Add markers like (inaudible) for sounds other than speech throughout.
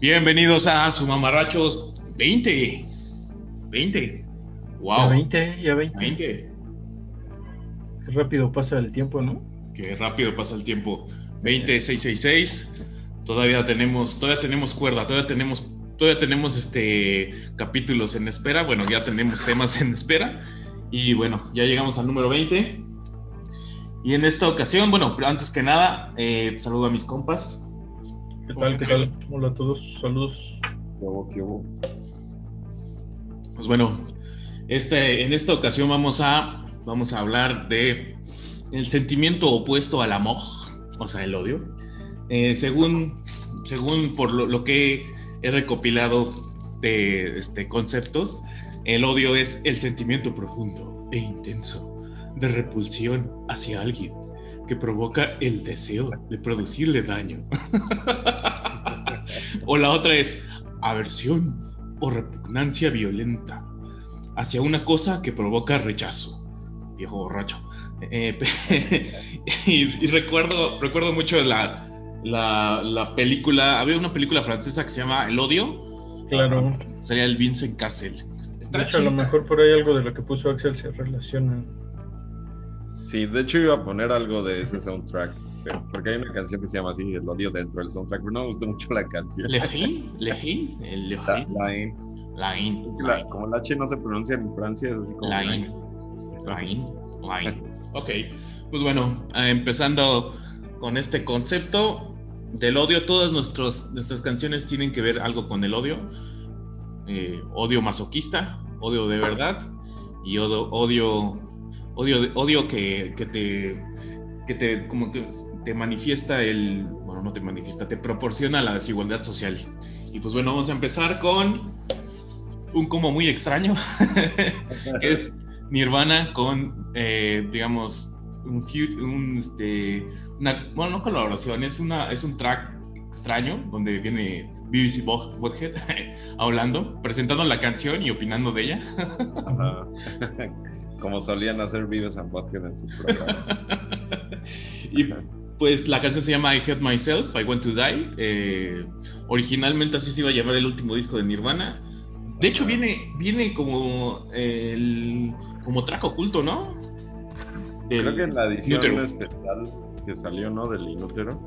Bienvenidos a su mamarrachos 20. 20. Wow. Ya 20, ya 20. 20. Qué rápido pasa el tiempo, ¿no? Qué rápido pasa el tiempo. 20666. Todavía tenemos, todavía tenemos cuerda, todavía tenemos, todavía tenemos este capítulos en espera. Bueno, ya tenemos temas en espera. Y bueno, ya llegamos al número 20. Y en esta ocasión, bueno, antes que nada, eh, saludo a mis compas. ¿Qué tal? ¿Qué tal? Hola a todos, saludos. ¿Qué hubo, qué hubo? Pues bueno, este, en esta ocasión vamos a, vamos a hablar de el sentimiento opuesto al amor, o sea, el odio. Eh, según, según por lo, lo que he recopilado de este, conceptos, el odio es el sentimiento profundo e intenso de repulsión hacia alguien que provoca el deseo de producirle daño. (laughs) o la otra es aversión o repugnancia violenta hacia una cosa que provoca rechazo. Viejo borracho. Eh, (laughs) y, y recuerdo, recuerdo mucho la, la, la, película, había una película francesa que se llama El odio. Claro. Sería el Vincent Castle. de hecho, a lo mejor por ahí algo de lo que puso Axel se relaciona. Sí, de hecho iba a poner algo de ese soundtrack. Porque hay una canción que se llama así, El odio dentro del soundtrack, pero no me gustó mucho la canción. Lejín, Lejín, el Lejín. Lain. Lain. Es que la, como el H no se pronuncia en Francia, es así como. Lain. Lain. Lain. Ok, pues bueno, empezando con este concepto del odio, todas nuestros, nuestras canciones tienen que ver algo con el odio. Eh, odio masoquista, odio de verdad y odio, odio odio, odio que, que, te, que te, como que te manifiesta el, bueno, no te manifiesta, te proporciona la desigualdad social. Y pues bueno, vamos a empezar con un como muy extraño, (laughs) que es Nirvana con, eh, digamos, un, un este, una, bueno, no colaboración, es, una, es un track extraño donde viene BBC Bothead (laughs) hablando, presentando la canción y opinando de ella. (laughs) Como solían hacer Vives and Vodka en su programa. (laughs) y (laughs) pues la canción se llama I Hate Myself, I Want to Die. Eh, originalmente así se iba a llamar el último disco de Nirvana. De hecho, viene, viene como el como track oculto, ¿no? Del Creo que en la edición Inútero. especial que salió, ¿no? Del Inútero.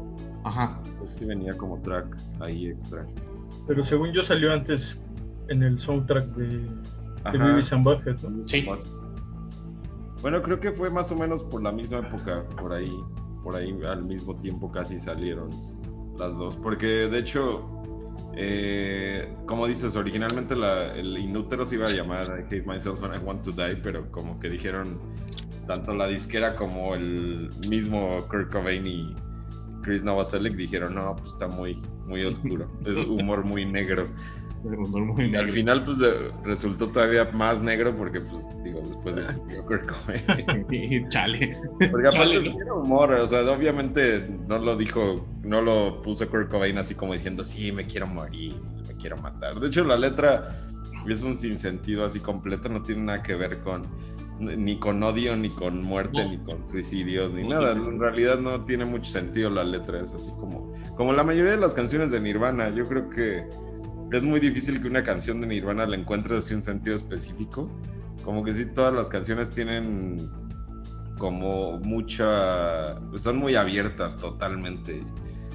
Ajá. Pues que venía como track ahí extra. Pero según yo salió antes en el soundtrack de, de Beavis and Butthead, ¿no? Sí. Bueno, creo que fue más o menos por la misma época, por ahí, por ahí al mismo tiempo casi salieron las dos, porque de hecho, eh, como dices, originalmente la, el Inútero se iba a llamar I Hate Myself and I Want to Die, pero como que dijeron tanto la disquera como el mismo Kurt Cobain y Chris Novoselic dijeron, no, pues está muy, muy oscuro, (laughs) es humor muy negro. Muy y al final, pues resultó todavía más negro porque, pues, después del Kurt (laughs) Cobain. (laughs) Chale. Porque aparte era humor, o sea, obviamente no lo dijo, no lo puso Kurt Cobain así como diciendo, sí, me quiero morir, me quiero matar. De hecho, la letra es un sinsentido así completo, no tiene nada que ver con ni con odio, ni con muerte, no. ni con suicidio, ni no, nada. En realidad no tiene mucho sentido la letra, es así como, como la mayoría de las canciones de Nirvana. Yo creo que es muy difícil que una canción de Nirvana la encuentres así un sentido específico. Como que sí, todas las canciones tienen como mucha... son muy abiertas totalmente.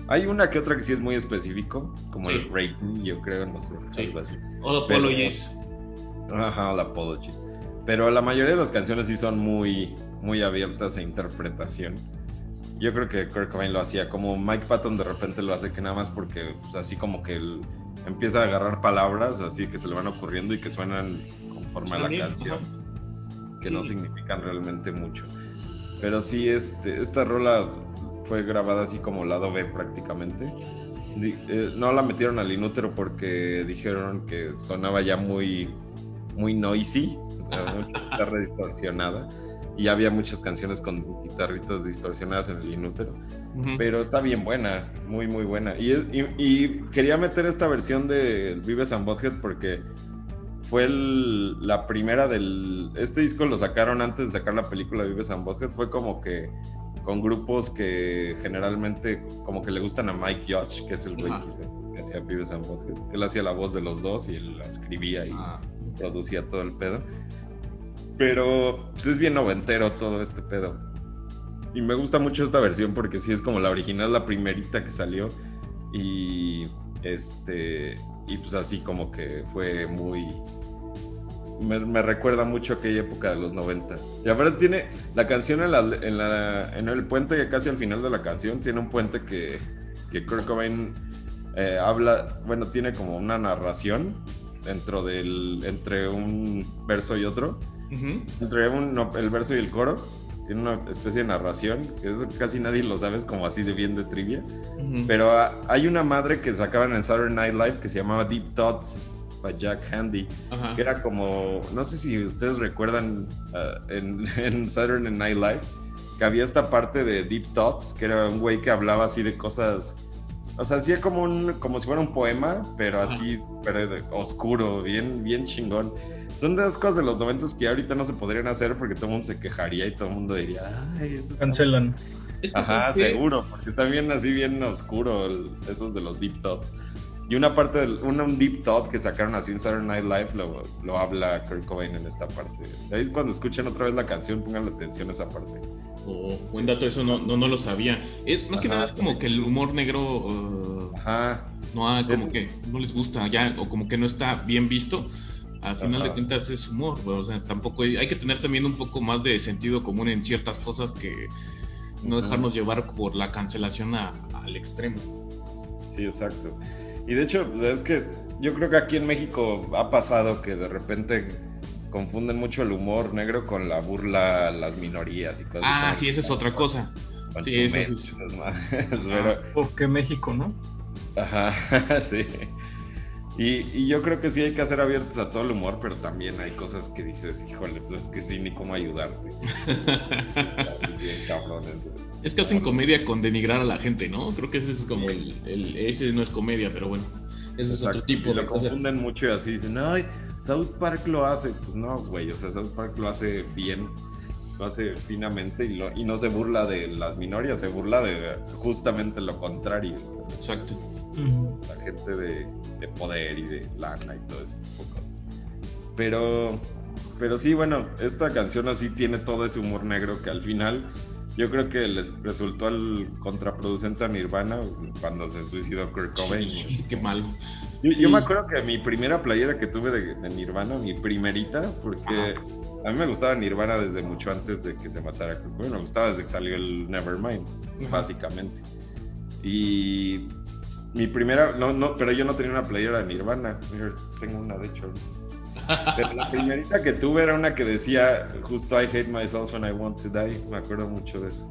Hay una que otra que sí es muy específico, como sí. el rating, yo creo, no sé, sí. algo así. O Apologies. Ajá, la Apologies. Pero la mayoría de las canciones sí son muy, muy abiertas a interpretación. Yo creo que Kurt Cobain lo hacía, como Mike Patton de repente lo hace que nada más porque pues, así como que él empieza a agarrar palabras así que se le van ocurriendo y que suenan conforme a la canción, que sí. no significan realmente mucho. Pero sí, este, esta rola fue grabada así como lado B prácticamente. Eh, no la metieron al inútero porque dijeron que sonaba ya muy, muy noisy, (laughs) mucha guitarra distorsionada y había muchas canciones con guitarritas distorsionadas en el inútero. Uh -huh. Pero está bien buena, muy, muy buena. Y, y, y, quería meter esta versión de Vives and Butthead porque fue el, la primera del. Este disco lo sacaron antes de sacar la película Vives and Butthead. Fue como que con grupos que generalmente como que le gustan a Mike Judge, que es el güey que, hacía Beavis and que él hacía la voz de los dos y él la escribía y ah. producía todo el pedo. Pero pues es bien noventero todo este pedo. Y me gusta mucho esta versión porque sí es como la original, la primerita que salió. Y este. Y pues así como que fue muy. Me, recuerda mucho aquella época de los 90. Y ahora tiene la canción en, la, en, la, en el puente, casi al final de la canción, tiene un puente que, que Kurt Cobain eh, habla, bueno, tiene como una narración dentro del, entre un verso y otro entre el verso y el coro. Tiene una especie de narración, que casi nadie lo sabe, es como así de bien de trivia. Pero hay una madre que sacaban en Saturday Night Live que se llamaba Deep Thoughts by Jack Handy, que era como, no sé si ustedes recuerdan ah, en, (laughs) en Saturday Night Live, que había esta parte de Deep Thoughts, que era un güey que hablaba así de cosas o sea, hacía como un, como si fuera un poema, pero así, pero oscuro, bien, bien chingón. Son de las cosas de los noventos que ahorita no se podrían hacer porque todo el mundo se quejaría y todo el mundo diría, ay, eso Cancelan. Ajá, seguro, porque está bien así, bien oscuro esos de los deep thoughts. Y una parte, del, un deep thought que sacaron así en Saturday Night Live lo, lo habla Kurt Cobain en esta parte. Ahí es cuando escuchen otra vez la canción, pongan atención a esa parte. Oh, buen dato, eso no, no, lo sabía. Es más que nada es como que el humor negro uh, Ajá. no como que no les gusta ya, o como que no está bien visto. Al final de cuentas es humor, o sea, tampoco hay, hay, que tener también un poco más de sentido común en ciertas cosas que no dejarnos llevar por la cancelación al extremo. Sí, exacto. Y de hecho, es que yo creo que aquí en México ha pasado que de repente confunden mucho el humor negro con la burla a las minorías y cosas Ah, sí, esa es otra cosa. Sí, eso sí. (laughs) Porque México, ¿no? Ajá, (laughs) sí. Y, yo creo que sí hay que hacer abiertos a todo el humor, pero también hay cosas que dices, híjole, pues es que sí, ni cómo ayudarte. (laughs) es que hacen comedia con denigrar a la gente, ¿no? Creo que ese es como el, ese no es comedia, pero bueno, ese es otro tipo de lo confunden mucho y así dicen, ay, South Park lo hace. Pues no, güey, o sea, South Park lo hace bien, lo hace finamente y, y no se burla de las minorías, se burla de justamente lo contrario. Exacto. La gente de de poder y de lana y todo ese tipo de cosas. Pero, pero sí, bueno, esta canción así tiene todo ese humor negro que al final yo creo que les resultó al contraproducente a Nirvana cuando se suicidó Kurt Cobain. (laughs) Qué mal. Yo, me acuerdo que mi primera playera que tuve de, Nirvana, mi primerita, porque a mí me gustaba Nirvana desde mucho antes de que se matara Kurt Cobain, me gustaba desde que salió el Nevermind, básicamente. Y mi primera, no, no, pero yo no tenía una playera de Nirvana. Tengo una, de hecho. Pero la primerita que tuve era una que decía justo I hate myself and I want to die. Me acuerdo mucho de eso.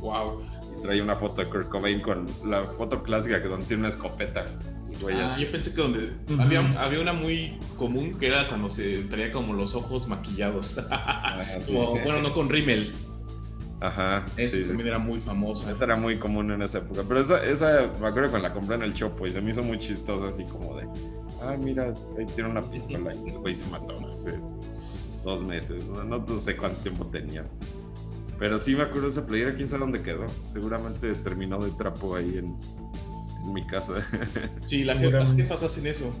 Wow. Y traía una foto de Kurt Cobain con la foto clásica que donde tiene una escopeta. Ah, yo pensé que donde había, había una muy común que era cuando se traía como los ojos maquillados. Ah, (laughs) bueno, no con rímel, Ajá. Esa también era muy famosa. Esa era muy común en esa época. Pero esa, esa me acuerdo cuando la compré en el Chopo y se me hizo muy chistosa, así como de, ah, mira, ahí tiene una pistola y el güey se mató hace dos meses. No, sé cuánto tiempo tenía. Pero sí me acuerdo de esa playera, quién sabe dónde quedó. Seguramente terminó de trapo ahí en, en mi casa. (laughs) Sí, las jefas hacen eso. (laughs)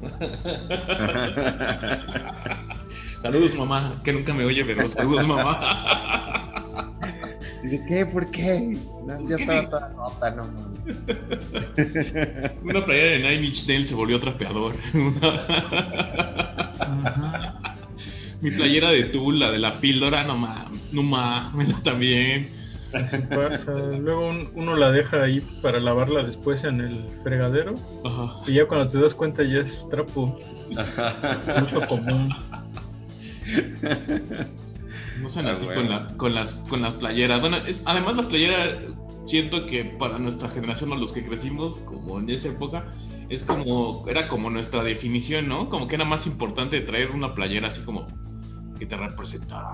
saludos, mamá, que nunca me oye, pero saludos, mamá. (laughs) Dice, ¿qué? ¿Por qué? ya estaba toda nota, no mames. (laughs) Una playera de Nine Inch Nails se volvió trapeador. (laughs) Mi playera de Tula, de la píldora, no mames, no mames, también. Luego uno la deja ahí para lavarla después en el fregadero. Y ya cuando te das cuenta ya es trapo. Uso común. (laughs) No sean ah, así con, la, con, las, con las playeras. Bueno, es, además las playeras, siento que para nuestra generación o los que crecimos, como en esa época, es como, era como nuestra definición, ¿no? Como que era más importante traer una playera así como que te representara.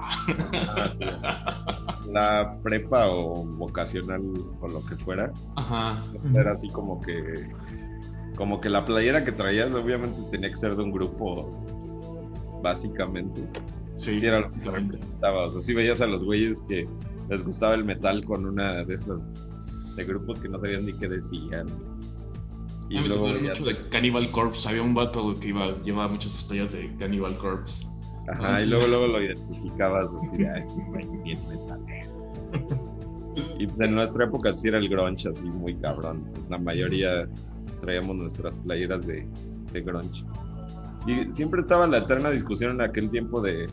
Ah, la prepa o vocacional o lo que fuera. Ajá. Era así como que, como que la playera que traías obviamente tenía que ser de un grupo, básicamente. Sí, era lo que O sea, si veías a los güeyes que les gustaba el metal con una de esas de grupos que no sabían ni qué decían. Y me luego mucho de Cannibal Corpse. Había un vato que iba, llevaba muchas estrellas de Cannibal Corpse. Ajá, y luego, luego lo identificabas así, ah, este bien metal. (laughs) y de nuestra época sí era el grunge así muy cabrón. la mayoría traíamos nuestras playeras de, de grunge. Y siempre estaba la eterna discusión en aquel tiempo de,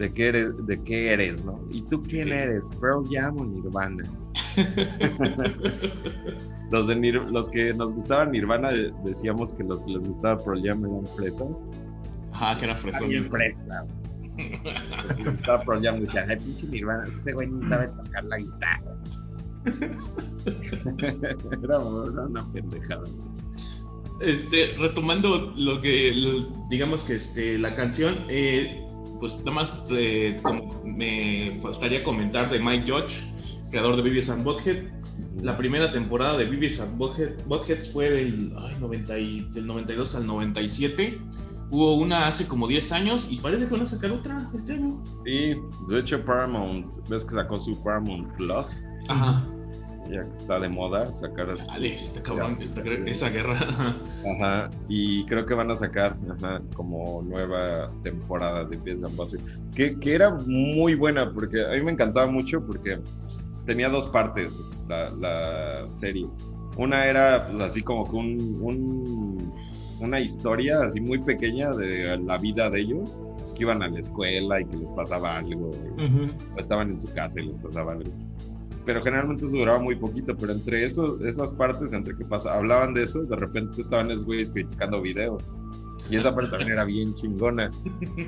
de qué eres, de qué eres, ¿no? ¿Y tú quién eres? Pearl Jam o Nirvana. (laughs) los, de los que nos gustaban Nirvana decíamos que los que les gustaba Pearl Jam eran fresas. Ajá, que era fresa. Bien fresa. los que les gustaba Pearl Jam decían, ay, pinche Nirvana, ese güey ni sabe tocar la guitarra. (laughs) era, una pendejada. Este, retomando lo que, digamos que este, la canción, eh, pues nada más eh, me gustaría comentar de Mike Judge, creador de Beavis and Butthead. La primera temporada de Beavis and Butthead, fue del, ay, 90 del 92 al 97. Hubo una hace como 10 años y parece que van a sacar otra este año. Sí, de hecho Paramount, ves que sacó su Paramount Plus. Ajá ya que está de moda sacar está cabrón, esa guerra. (laughs) Ajá, y creo que van a sacar como nueva temporada de Beast and que, que era muy buena, porque a mí me encantaba mucho porque tenía dos partes la, la serie. Una era pues así como que un, una historia así muy pequeña de la vida de ellos, que iban a la escuela y que les pasaba algo, o estaban en su casa y les pasaba algo pero generalmente eso duraba muy poquito, pero entre eso, esas partes, entre que pasa, hablaban de eso, de repente estaban esos güeyes criticando videos. Y esa parte también era bien chingona,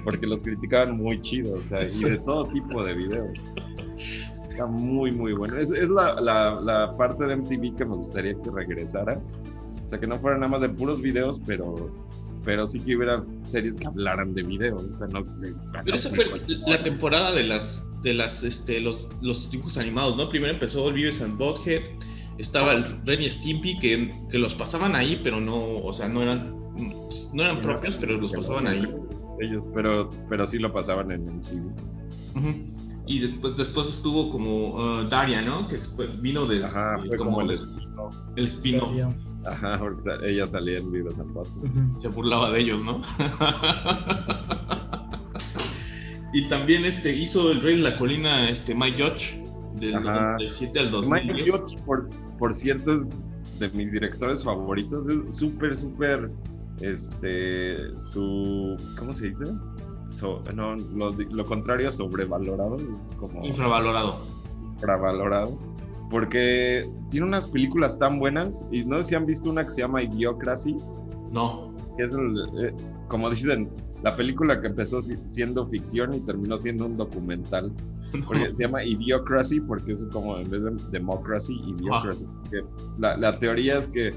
porque los criticaban muy chido, o sea, y de todo tipo de videos. Está muy, muy bueno. Es, es la, la, la, parte de MTV que me gustaría que regresara. O sea, que no fuera nada más de puros videos, pero, pero sí que hubiera series que hablaran de videos. O sea, no, pero esa fue la temporada de las de las, este, los, los dibujos animados, ¿no? Primero empezó el Vives and Bothead, estaba el Ren y Stimpy, que, que, los pasaban ahí, pero no, o sea, no eran, no eran propios, pero los pasaban ahí. Ellos, pero, pero sí lo pasaban en el Y después, después estuvo como uh, Daria, ¿no? Que vino de... Ajá, fue como, el, el spin-off. Ajá, porque ella salía en Vives and Bothead. Se burlaba de ellos, ¿no? Y también este, hizo El Rey de la Colina este, Mike Judge, del 97 al 2010. Mike Judge, por, por cierto, es de mis directores favoritos. Es súper, súper. Este. Su. ¿Cómo se dice? no, lo, lo, contrario a sobrevalorado. Es como. Infravalorado. Infravalorado. Porque tiene unas películas tan buenas. Y no sé si han visto una que se llama Idiocracy. No. Que es, eh, como dicen, la película que empezó siendo ficción y terminó siendo un documental. (laughs) Porque se llama Idiocracy, porque es como en vez de democracy, Idiocracy. La, la, teoría es que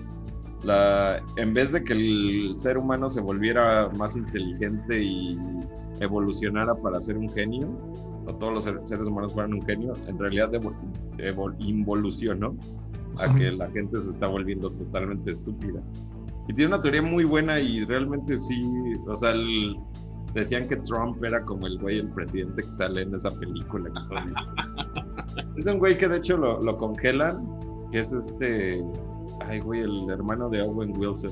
la, en vez de que el ser humano se volviera más inteligente y evolucionara para ser un genio, o todos los seres humanos fueran un genio, en realidad involucionó a que la gente se está volviendo totalmente estúpida. Y tiene una teoría muy buena y realmente sí, o sea, decían que Trump era como el güey, el presidente que sale en esa película. (laughs) es un güey que de hecho lo, lo, congelan, que es este, ay güey, el hermano de Owen Wilson,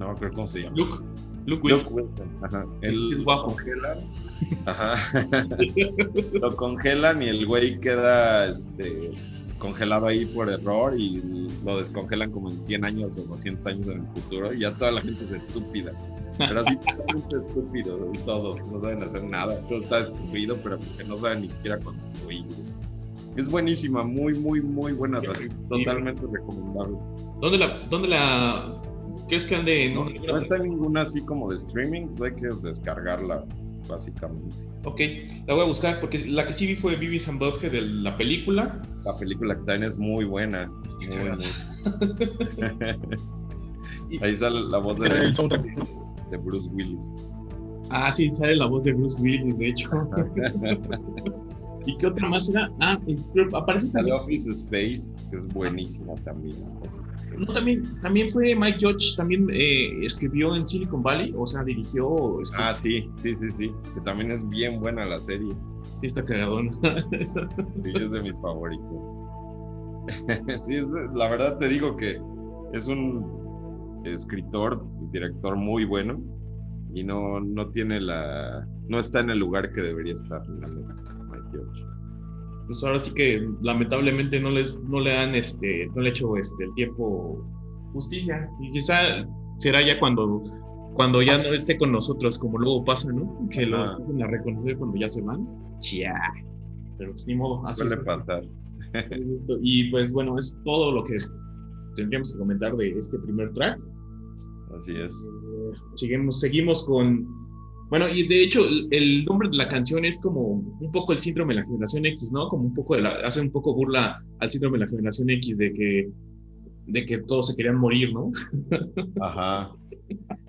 no me acuerdo cómo se llama. Luke, Luke Wilson. Luke Wilson. Ajá. Él, es guapo. congelan. Ajá. (laughs) lo congelan y el güey queda, este congelado ahí por error y lo descongelan como en 100 años o 200 años en el futuro y ya toda la gente es estúpida. Pero así totalmente estúpido, todos, no saben hacer nada, todo está destruido, pero porque no saben ni siquiera construir. Es buenísima, muy, muy, muy buena, totalmente recomendable. ¿Dónde la, dónde la, crees que ande? No, no está en ninguna así como de streaming, hay que descargarla, básicamente. Ok, la voy a buscar porque la que sí vi fue Vivi and de la película. La película que también es muy buena. (laughs) (laughs) Ahí sale la voz de, de, Bruce Willis. Ah, sí, sale la voz de Bruce Willis, de hecho. (laughs) ¿Y qué otra más era? Ah, aparece también. Office Space, que es buenísima también. No, también, también fue Mike Judge, también eh, escribió en Silicon Valley, o sea, dirigió. Ah, sí, sí, sí, sí, que también es bien buena la serie. Sí, está cagadón. sí, es de mis favoritos. (laughs) sí, la verdad te digo que es un escritor y director muy bueno y no, no tiene la. No está en el lugar que debería estar, Pues ahora sí que lamentablemente no les no le han este no le hecho este el tiempo justicia. Y quizá será ya cuando cuando ya no esté con nosotros como luego pasa no que lo empiecen a reconocer cuando ya se van. Ya pero pues ni modo así suele pasar. Y pues bueno es todo lo que tendríamos que comentar de este primer track. Así es. Eh, seguimos seguimos con bueno, y de hecho, el, nombre de la canción es como un poco el síndrome de la generación X, ¿no? Como un poco de la, hace un poco burla al síndrome de la generación X de que, de que todos se querían morir, ¿no? (laughs) Ajá.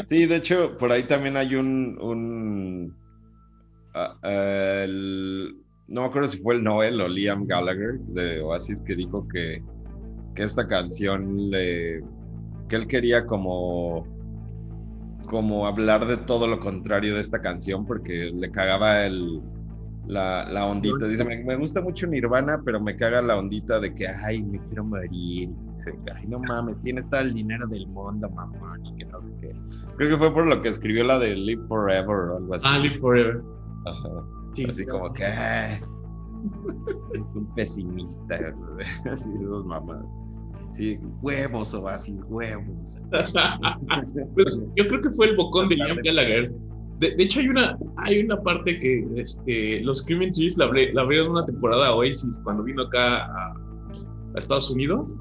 Sí, de hecho, por ahí también hay un, un ah, no me acuerdo si fue el Noel o Liam Gallagher de Oasis que dijo que, que esta canción le, que él quería como como hablar de todo lo contrario de esta canción porque le cagaba el, la, la ondita. Dice, me, gusta mucho Nirvana, pero me caga la ondita de que, ay, me quiero morir. Dice, ay, no mames, tienes todo el dinero del mundo, mamá, y que no sé qué. Creo que fue por lo que escribió la de Live Forever o algo así. Ah, Live Forever. así como que, ay, (laughs) es un pesimista, (laughs) así de dos mamás. Sí, huevos, o así, huevos. (laughs) pues, yo creo que fue el bocón de Liam Gallagher. De, de, hecho, hay una, hay una parte que este, los Screaming Trees la, la abrieron una temporada a Oasis cuando vino acá a, a Estados Unidos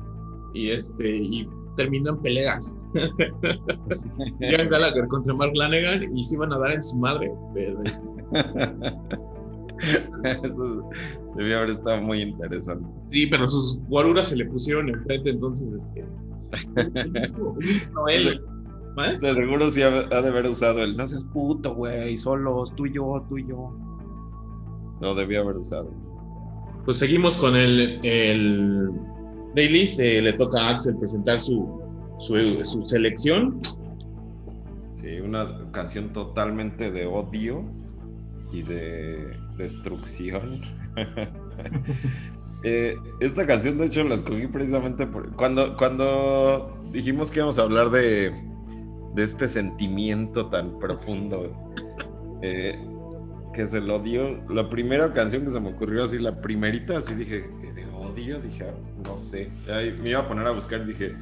y, este, y terminan peleas. (laughs) Liam Gallagher contra Mark Lanegan y se iban a dar en su madre. Pero, este, (laughs) Eso debió haber estado muy interesante. Sí, pero sus guaruras se le pusieron enfrente, entonces este. (laughs) Noel. ¿Eh? De seguro sí ha, de haber usado el no seas puto, güey, solos, tú y yo, tú y yo. No debió haber usado. Pues seguimos con el, el playlist. Eh, le toca a Axel presentar su, su, su selección. Sí, una canción totalmente de odio y de destrucción. (laughs) Eh, esta canción, de hecho, la escogí precisamente por, cuando, cuando dijimos que íbamos a hablar de, de este sentimiento tan profundo eh, que es el odio. La primera canción que se me ocurrió, así, la primerita, así dije, de odio, dije, ah, no sé. me iba a poner a buscar y dije,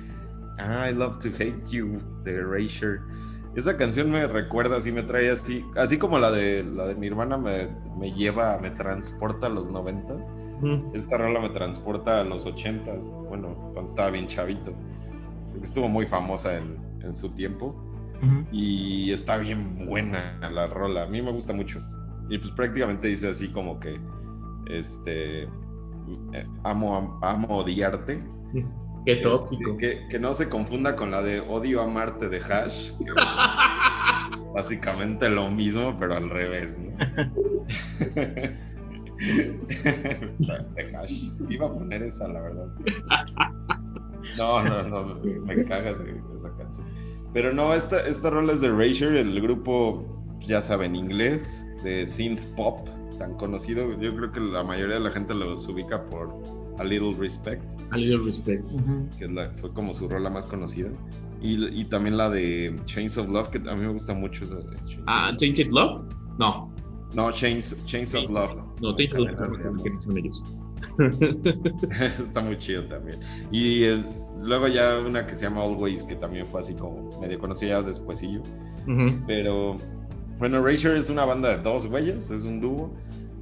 ah, I love to hate you, de Erasure. Esa canción me recuerda, así me trae así, así como la de la de mi hermana me, me lleva, me transporta a los noventas. Esta rola me transporta a los ochentas, bueno, cuando estaba bien chavito. Estuvo muy famosa en, en su tiempo. Y está bien buena la rola. A mí me gusta mucho. Y pues prácticamente dice así como que este eh, amo, amo odiarte. Qué este, tóxico. que, no se confunda con la de Odio a Marte de Hash. (laughs) básicamente lo mismo, pero al revés, ¿no? (laughs) de Hash. Iba a poner esa, la verdad. No, no, no, me cagas esa canción. Pero no, esta, esta rola es de Erasure, el grupo, ya saben, inglés, de synth pop, tan conocido. Yo creo que la mayoría de la gente los ubica por A Little Respect. A Little Respect. Que fue como su rola más conocida. Y, también la de Chains of Love, que a mí me gusta mucho esa Ah, Chains of Love? No. No, Chains, Chains of Love. No, Chains of Love que no son ellos. (laughs) Está muy chido también. Y luego ya una que se llama Always, que también fue así como medio conocida despuesillo. Pero bueno, Erasure es una banda de dos güeyes, es un dúo,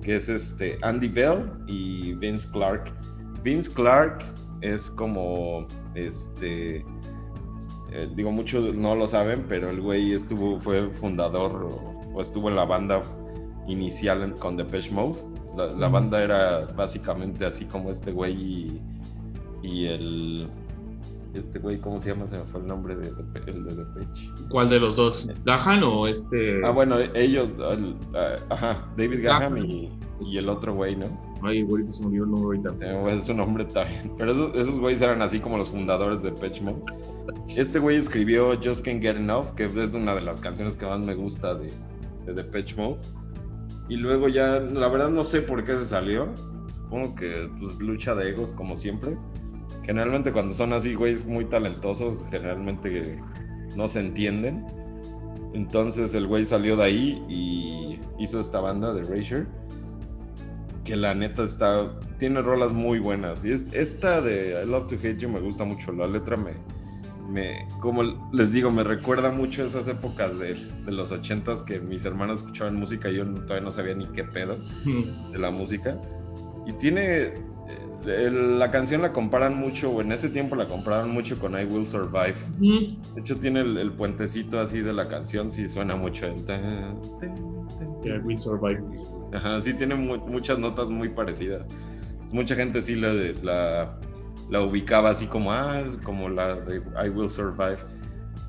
que es este Andy Bell y Vince Clark. Vince Clark es como este eh, digo muchos no lo saben, pero el güey estuvo fue fundador o, estuvo en la banda inicial con Depeche Mode. La, banda era básicamente así como este güey y el este güey, ¿cómo se llama? Se me fue el nombre de, el de Depeche. ¿Cuál de los dos? ¿Gahan o este? Ah, bueno, ellos, ajá, David Gahan y, y, el otro güey, ¿no? Ay, güey, se olvidó el nombre ahorita. Es su nombre también. Pero esos, esos güeyes eran así como los fundadores de Depeche Mode. Este güey escribió Just Can't Get Enough, que es una de las canciones que más me gusta de, de Depeche Mode. Y luego ya, la verdad no sé por qué se salió. Supongo que pues lucha de egos como siempre. Generalmente cuando son así güeyes muy talentosos, generalmente no se entienden. Entonces el güey salió de ahí y hizo esta banda de Erasure. Que la neta está. Tiene rolas muy buenas. Y es, esta de I Love to Hate You me gusta mucho. La letra me, me, como les digo, me recuerda mucho esas épocas de, de los ochentas que mis hermanos escuchaban música y yo todavía no sabía ni qué pedo de la música. Y tiene, eh, la canción la comparan mucho, o en ese tiempo la compararon mucho con I Will Survive. De hecho tiene el, puentecito así de la canción, sí suena mucho en... I Will Survive. Ajá, sí tiene muchas notas muy parecidas. Mucha gente sí la, la la ubicaba así como, ah, como la de I Will Survive.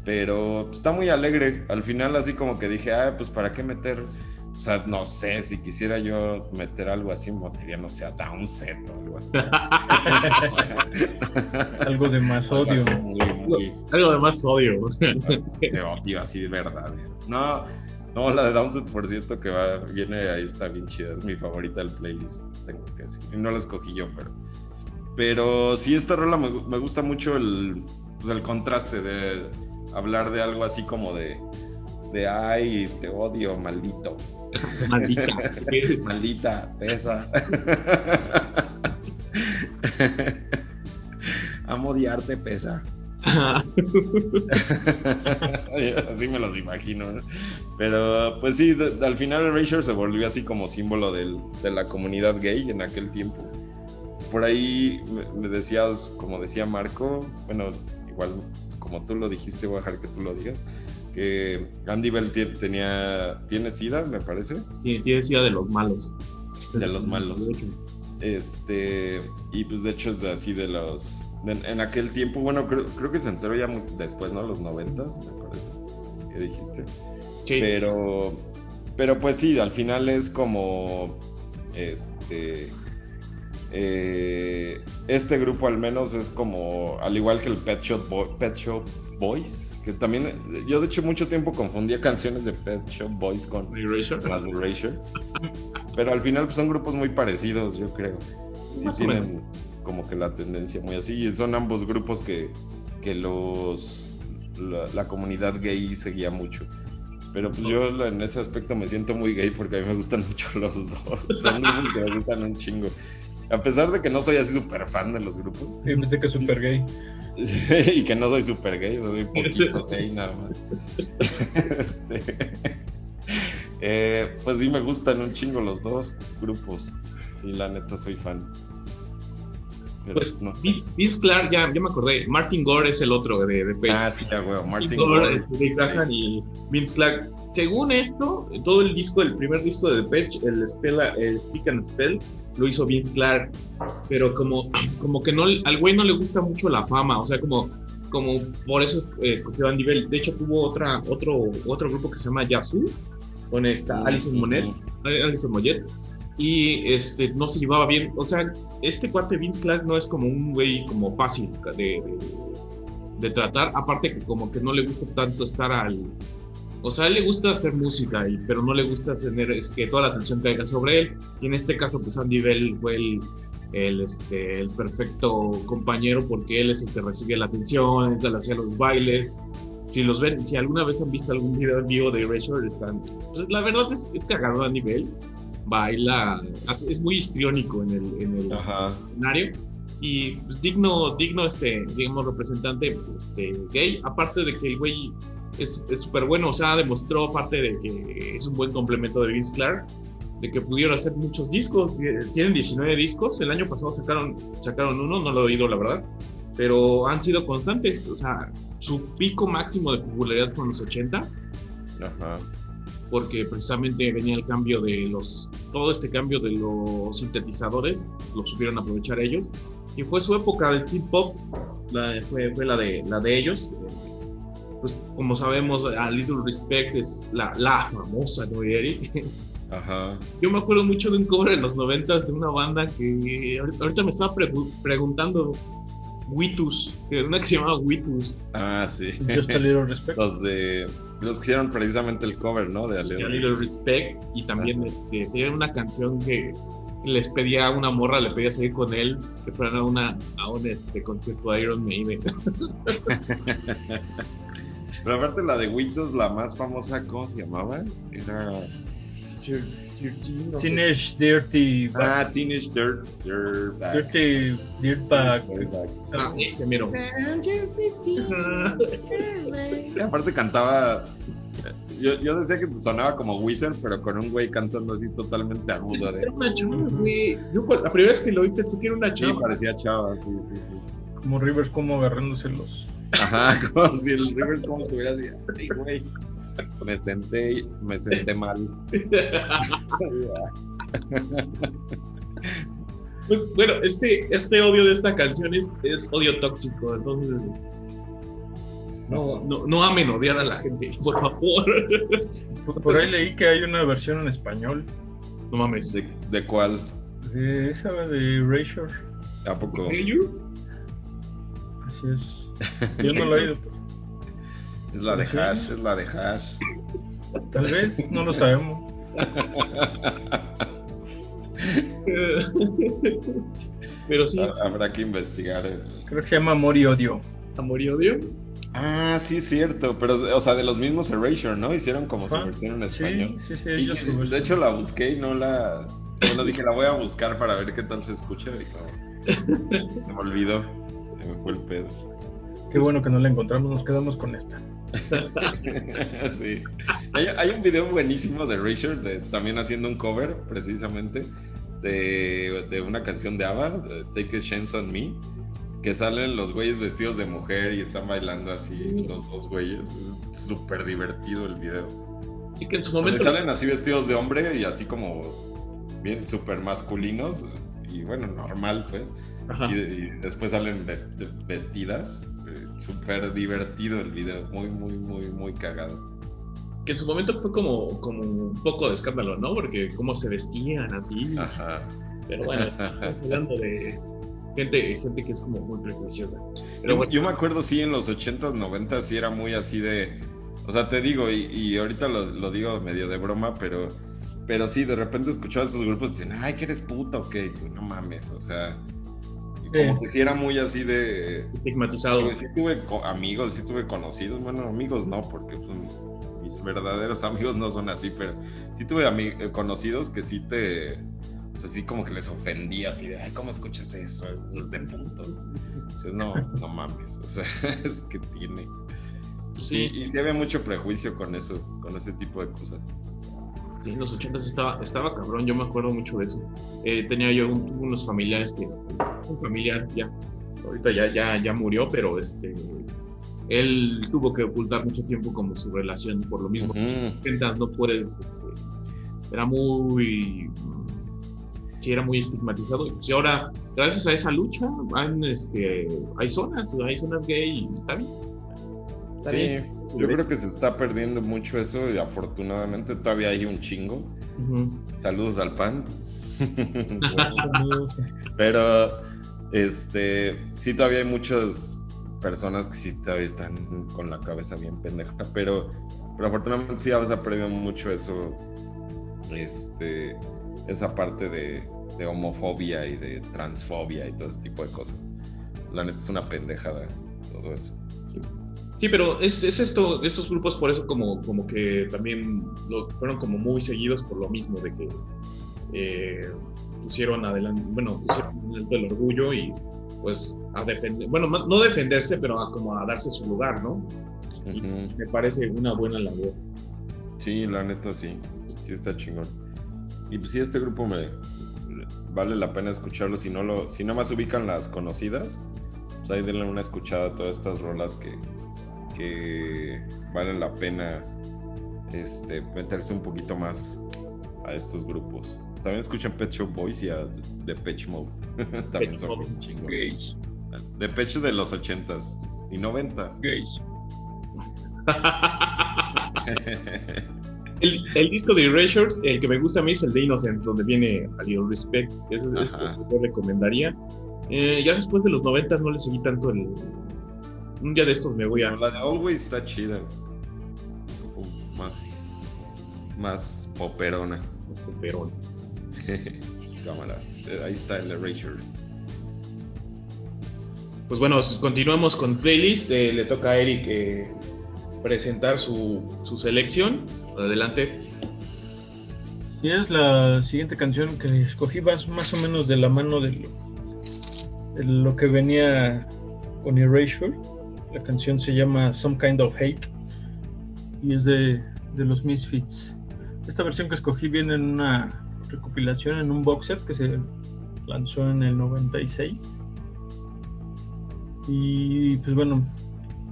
Pero está muy alegre. Al final así como que dije, ah, pues para qué meter, o sea, no sé, si quisiera yo meter algo así, metería, no sé, Downset o algo así. (laughs) algo de más odio. Algo de más (laughs) odio. de odio así de verdad. No, no, la de Downset, por cierto, que va, viene ahí, está bien chida. Es mi favorita del playlist, tengo que decir. Y no la escogí yo, pero pero sí, esta rola me, gusta mucho el, pues el contraste de hablar de algo así como de, de ay, te odio, maldito. (laughs) Maldita. (laughs) Maldita, pesa. (laughs) Amo odiarte, pesa. (laughs) así me los imagino. Pero pues sí, al final Erasure se volvió así como símbolo de la comunidad gay en aquel tiempo por ahí me decías, como decía Marco, bueno, igual como tú lo dijiste, voy a dejar que tú lo digas, que Andy Bell tenía, tiene SIDA, me parece. Tiene, tiene SIDA de los malos. De los malos. Este, y pues de hecho es de así de los, en aquel tiempo, bueno, creo, creo que se enteró ya después, ¿no? Los noventas, me parece, que dijiste. Sí. Pero, pero pues sí, al final es como, este, eh, este grupo al menos es como, al igual que el Pet Shop, Pet Shop Boys, que también, yo de hecho mucho tiempo confundía canciones de Pet Shop Boys con las Erasure, pero al final pues, son grupos muy parecidos, yo creo. Sí tienen como que la tendencia muy así, y son ambos grupos que, que los la, comunidad gay seguía mucho. Pero pues yo en ese aspecto me siento muy gay porque a mí me gustan (laughs) mucho los dos. Son grupos que me gustan un chingo. A pesar de que no soy así súper fan de los grupos. Sí, pensé que es súper gay. (laughs) y que no soy súper gay, soy poquito (laughs) gay nada más. este, eh, pues sí me gustan un chingo los dos grupos. Sí, la neta soy fan. Pues no. Vince Clark, ya, ya, me acordé. Martin Gore es el otro de, de Ah, sí, ya, güey. Martin Gore, Gore Graham y Vince Clark. Según esto, todo el disco, el primer disco de Depeche, el, el Speak and Spell, lo hizo Vince Clark, pero como, (clears throat) como que no, al güey no le gusta mucho la fama, o sea, como, como por eso escogió a nivel. De hecho, tuvo otra, otro, otro grupo que se llama Yazoo, con esta Alison Monet, Alison Moyet, y este, no se llevaba bien. O sea, este cuate Vince Clark no es como un güey como fácil de, de tratar, aparte que como que no le gusta tanto estar al o sea, él le gusta hacer música, y, pero no le gusta tener es que toda la atención caiga sobre él. Y en este caso, pues Andy Bell fue el, el, este, el perfecto compañero porque él es el que recibe la atención, él hacía los bailes. Si los ven, si alguna vez han visto algún video en vivo de Erasure, están. Pues la verdad es, es cagado a nivel. Baila, es muy histriónico en el, en el escenario. Y pues digno, digno este, digamos, representante este, gay, aparte de que el güey es súper bueno, o sea, demostró aparte de que es un buen complemento de Vince Clark, de que pudieron hacer muchos discos, tienen 19 discos, el año pasado sacaron, sacaron uno, no lo he oído la verdad, pero han sido constantes, o sea, su pico máximo de popularidad fue en los 80, Ajá. Porque precisamente venía el cambio de los, todo este cambio de los sintetizadores, lo supieron aprovechar ellos, y fue su época del synth pop, fue, fue la, de, la de ellos, pues como sabemos, a Little Respect es la, la famosa, ¿no, Eric? Ajá. Yo me acuerdo mucho de un cover en los noventas de una banda que ahorita me estaba preguntando Witus, una que se llamaba Witus. Ah, sí. Just a Little Respect. (laughs) Los de los que hicieron precisamente el cover, ¿no? De A Little, Respect. Y también este, tenían una canción que les pedía a una morra, le pedía seguir con él, que fueran a una a un este concierto de Iron Maiden. (laughs) Pero aparte la de Witus, la más famosa, ¿cómo se llamaba? Era Teenage Dirty Ah, Teenage Dirt, Dirtbag. Dirty Dirtbag. Ah, ese mero. (laughs) Aparte cantaba. Yo, yo decía que sonaba como Wizard, pero con un güey cantando así totalmente agudo. Era una chava, güey. Yo la primera vez que lo oí pensé que era una chava. Sí, parecía chava, sí, sí, sí. Como Rivers, como agarrándose los. Ajá, (laughs) como si el Rivers como estuviera así. güey me senté, me senté mal. (laughs) pues bueno, este, este odio de esta canción es, odio tóxico, entonces no, no, no amen odiar a la gente, por favor. (laughs) Por ahí leí que hay una versión en español. No mames. ¿De, de cuál? De esa de Razor. ¿A poco? Así es. Yo no (laughs) lo he oído. Es la de hash, es la de hash. Tal vez, no lo sabemos. (laughs) Pero sí. Habrá que investigar. Creo que se llama Amor y Odio. ¿Amor y Odio? Ah, sí, cierto. Pero, o sea, de los mismos Erasure, ¿no? Hicieron como su versión en español. Sí, sí, sí. Ellos de hecho, la busqué y no la. Bueno, dije, la voy a buscar para ver qué tal se escucha. Y se me olvidó. Se me fue el pedo. Qué bueno que no la encontramos, nos quedamos con esta. (laughs) sí. Hay, un video buenísimo de Richard de, también haciendo un cover, precisamente, de, una canción de ABBA, Take a Chance on Me, que salen los güeyes vestidos de mujer y están bailando así, los dos güeyes. Es súper divertido el video. Y que en su momento. salen así vestidos de hombre y así como bien súper masculinos, y bueno, normal, pues. Y, después salen vestidas súper divertido el video, muy, muy, muy, muy cagado. Que en su momento fue como, como un poco de escándalo, ¿no? Porque cómo se vestían así. Ajá. Pero bueno, hablando de gente, gente que es como muy prejuiciosa. Pero yo, me acuerdo, sí, en los 80s, 90s, sí era muy así de. O sea, te digo, y, ahorita lo, digo medio de broma, pero. Pero sí, de repente escuchaba a esos grupos y dicen, ay, que eres puta o qué, tú no mames, o sea, como que sí era muy así de... Estigmatizado. Sí, tuve amigos, sí tuve conocidos, bueno, amigos no, porque pues, mis verdaderos (laughs) amigos no son así, pero sí tuve eh, conocidos que sí te... O sea, sí como que les ofendía así de, ay, ¿cómo escuchas eso? Eso es de punto. no, (laughs) no mames, o sea, (laughs) es que tiene... Sí. Y, y sí había mucho prejuicio con eso, con ese tipo de cosas. Sí, en los 80 estaba, estaba cabrón, yo me acuerdo mucho de eso. Eh, tenía yo unos familiares que, un familiar ya, ahorita ya, ya, ya murió, pero este, él tuvo que ocultar mucho tiempo como su relación, por lo mismo. no puedes, este, era muy, sí, era muy estigmatizado. Y pues ahora, gracias a esa lucha, han, este, hay zonas, hay zonas gay y está bien. Bien yo creo que se está perdiendo mucho eso y afortunadamente todavía hay un chingo. Saludos al pan. (laughs) Pero este sí todavía hay muchas personas que sí todavía están con la cabeza bien pendeja, pero, pero afortunadamente sí se ha perdido mucho eso, este, esa parte de, de homofobia y de transfobia y todo ese tipo de cosas. La neta es una pendejada todo eso. Sí, pero es, es, esto, estos grupos por eso como, como que también lo, fueron como muy seguidos por lo mismo de que eh, pusieron adelante, bueno, pusieron adelante el orgullo y pues a defender, bueno, no defenderse, pero a, como a darse su lugar, ¿no? me parece una buena labor. Sí, la neta sí, sí está chingón. Y pues sí, este grupo me vale la pena escucharlo si no lo, si no más ubican las conocidas, pues ahí denle una escuchada a todas estas rolas que, que vale la pena este, meterse un poquito más a estos grupos. También escuchan Pet Shop Boys y a The Patch Mode. (laughs) También son bien chingones. The Patch de los 80s y 90s. (laughs) el, el, disco de Erasures, el que me gusta a mí es el de Innocent, donde viene a Little Respect. Ese es este que yo recomendaría. Eh, ya después de los 90 no le seguí tanto el. Un día de estos me voy a. La de Always está chida. más. Más poperona. Más poperona. (laughs) Cámaras. Eh, ahí está el Erasure. Pues bueno, continuamos con playlist. Eh, le toca a Eric presentar su, su selección. Adelante. Y es la siguiente canción que escogí más, más o menos de la mano de lo, que venía con Erasure. La canción se llama Some Kind of Hate y es de, de los Misfits. Esta versión que escogí viene en una recopilación, en un box que se lanzó en el 96. Y pues bueno,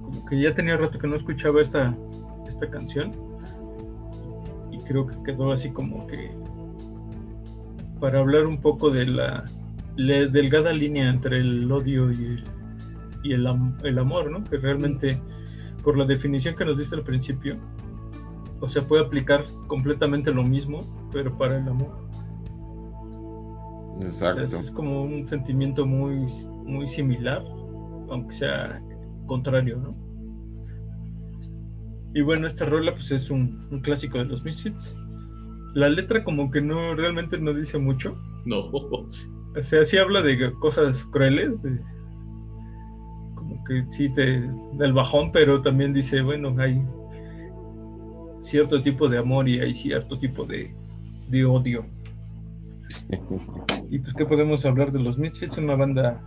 como que ya tenía rato que no escuchaba esta, esta canción creo que quedó así como que para hablar un poco de la, delgada línea entre el odio y, el, el, amor, ¿no? Que realmente, por la definición que nos diste al principio, o sea, puede aplicar completamente lo mismo, pero para el amor. Exacto. es como un sentimiento muy, muy similar, aunque sea contrario, ¿no? Y bueno, esta rola pues es un, clásico de los Misfits. La letra como que no, realmente no dice mucho. No. O sea, sí habla de cosas crueles, como que sí te del bajón, pero también dice, bueno, hay cierto tipo de amor y hay cierto tipo de, de odio. y pues, ¿qué podemos hablar de los Misfits? Una banda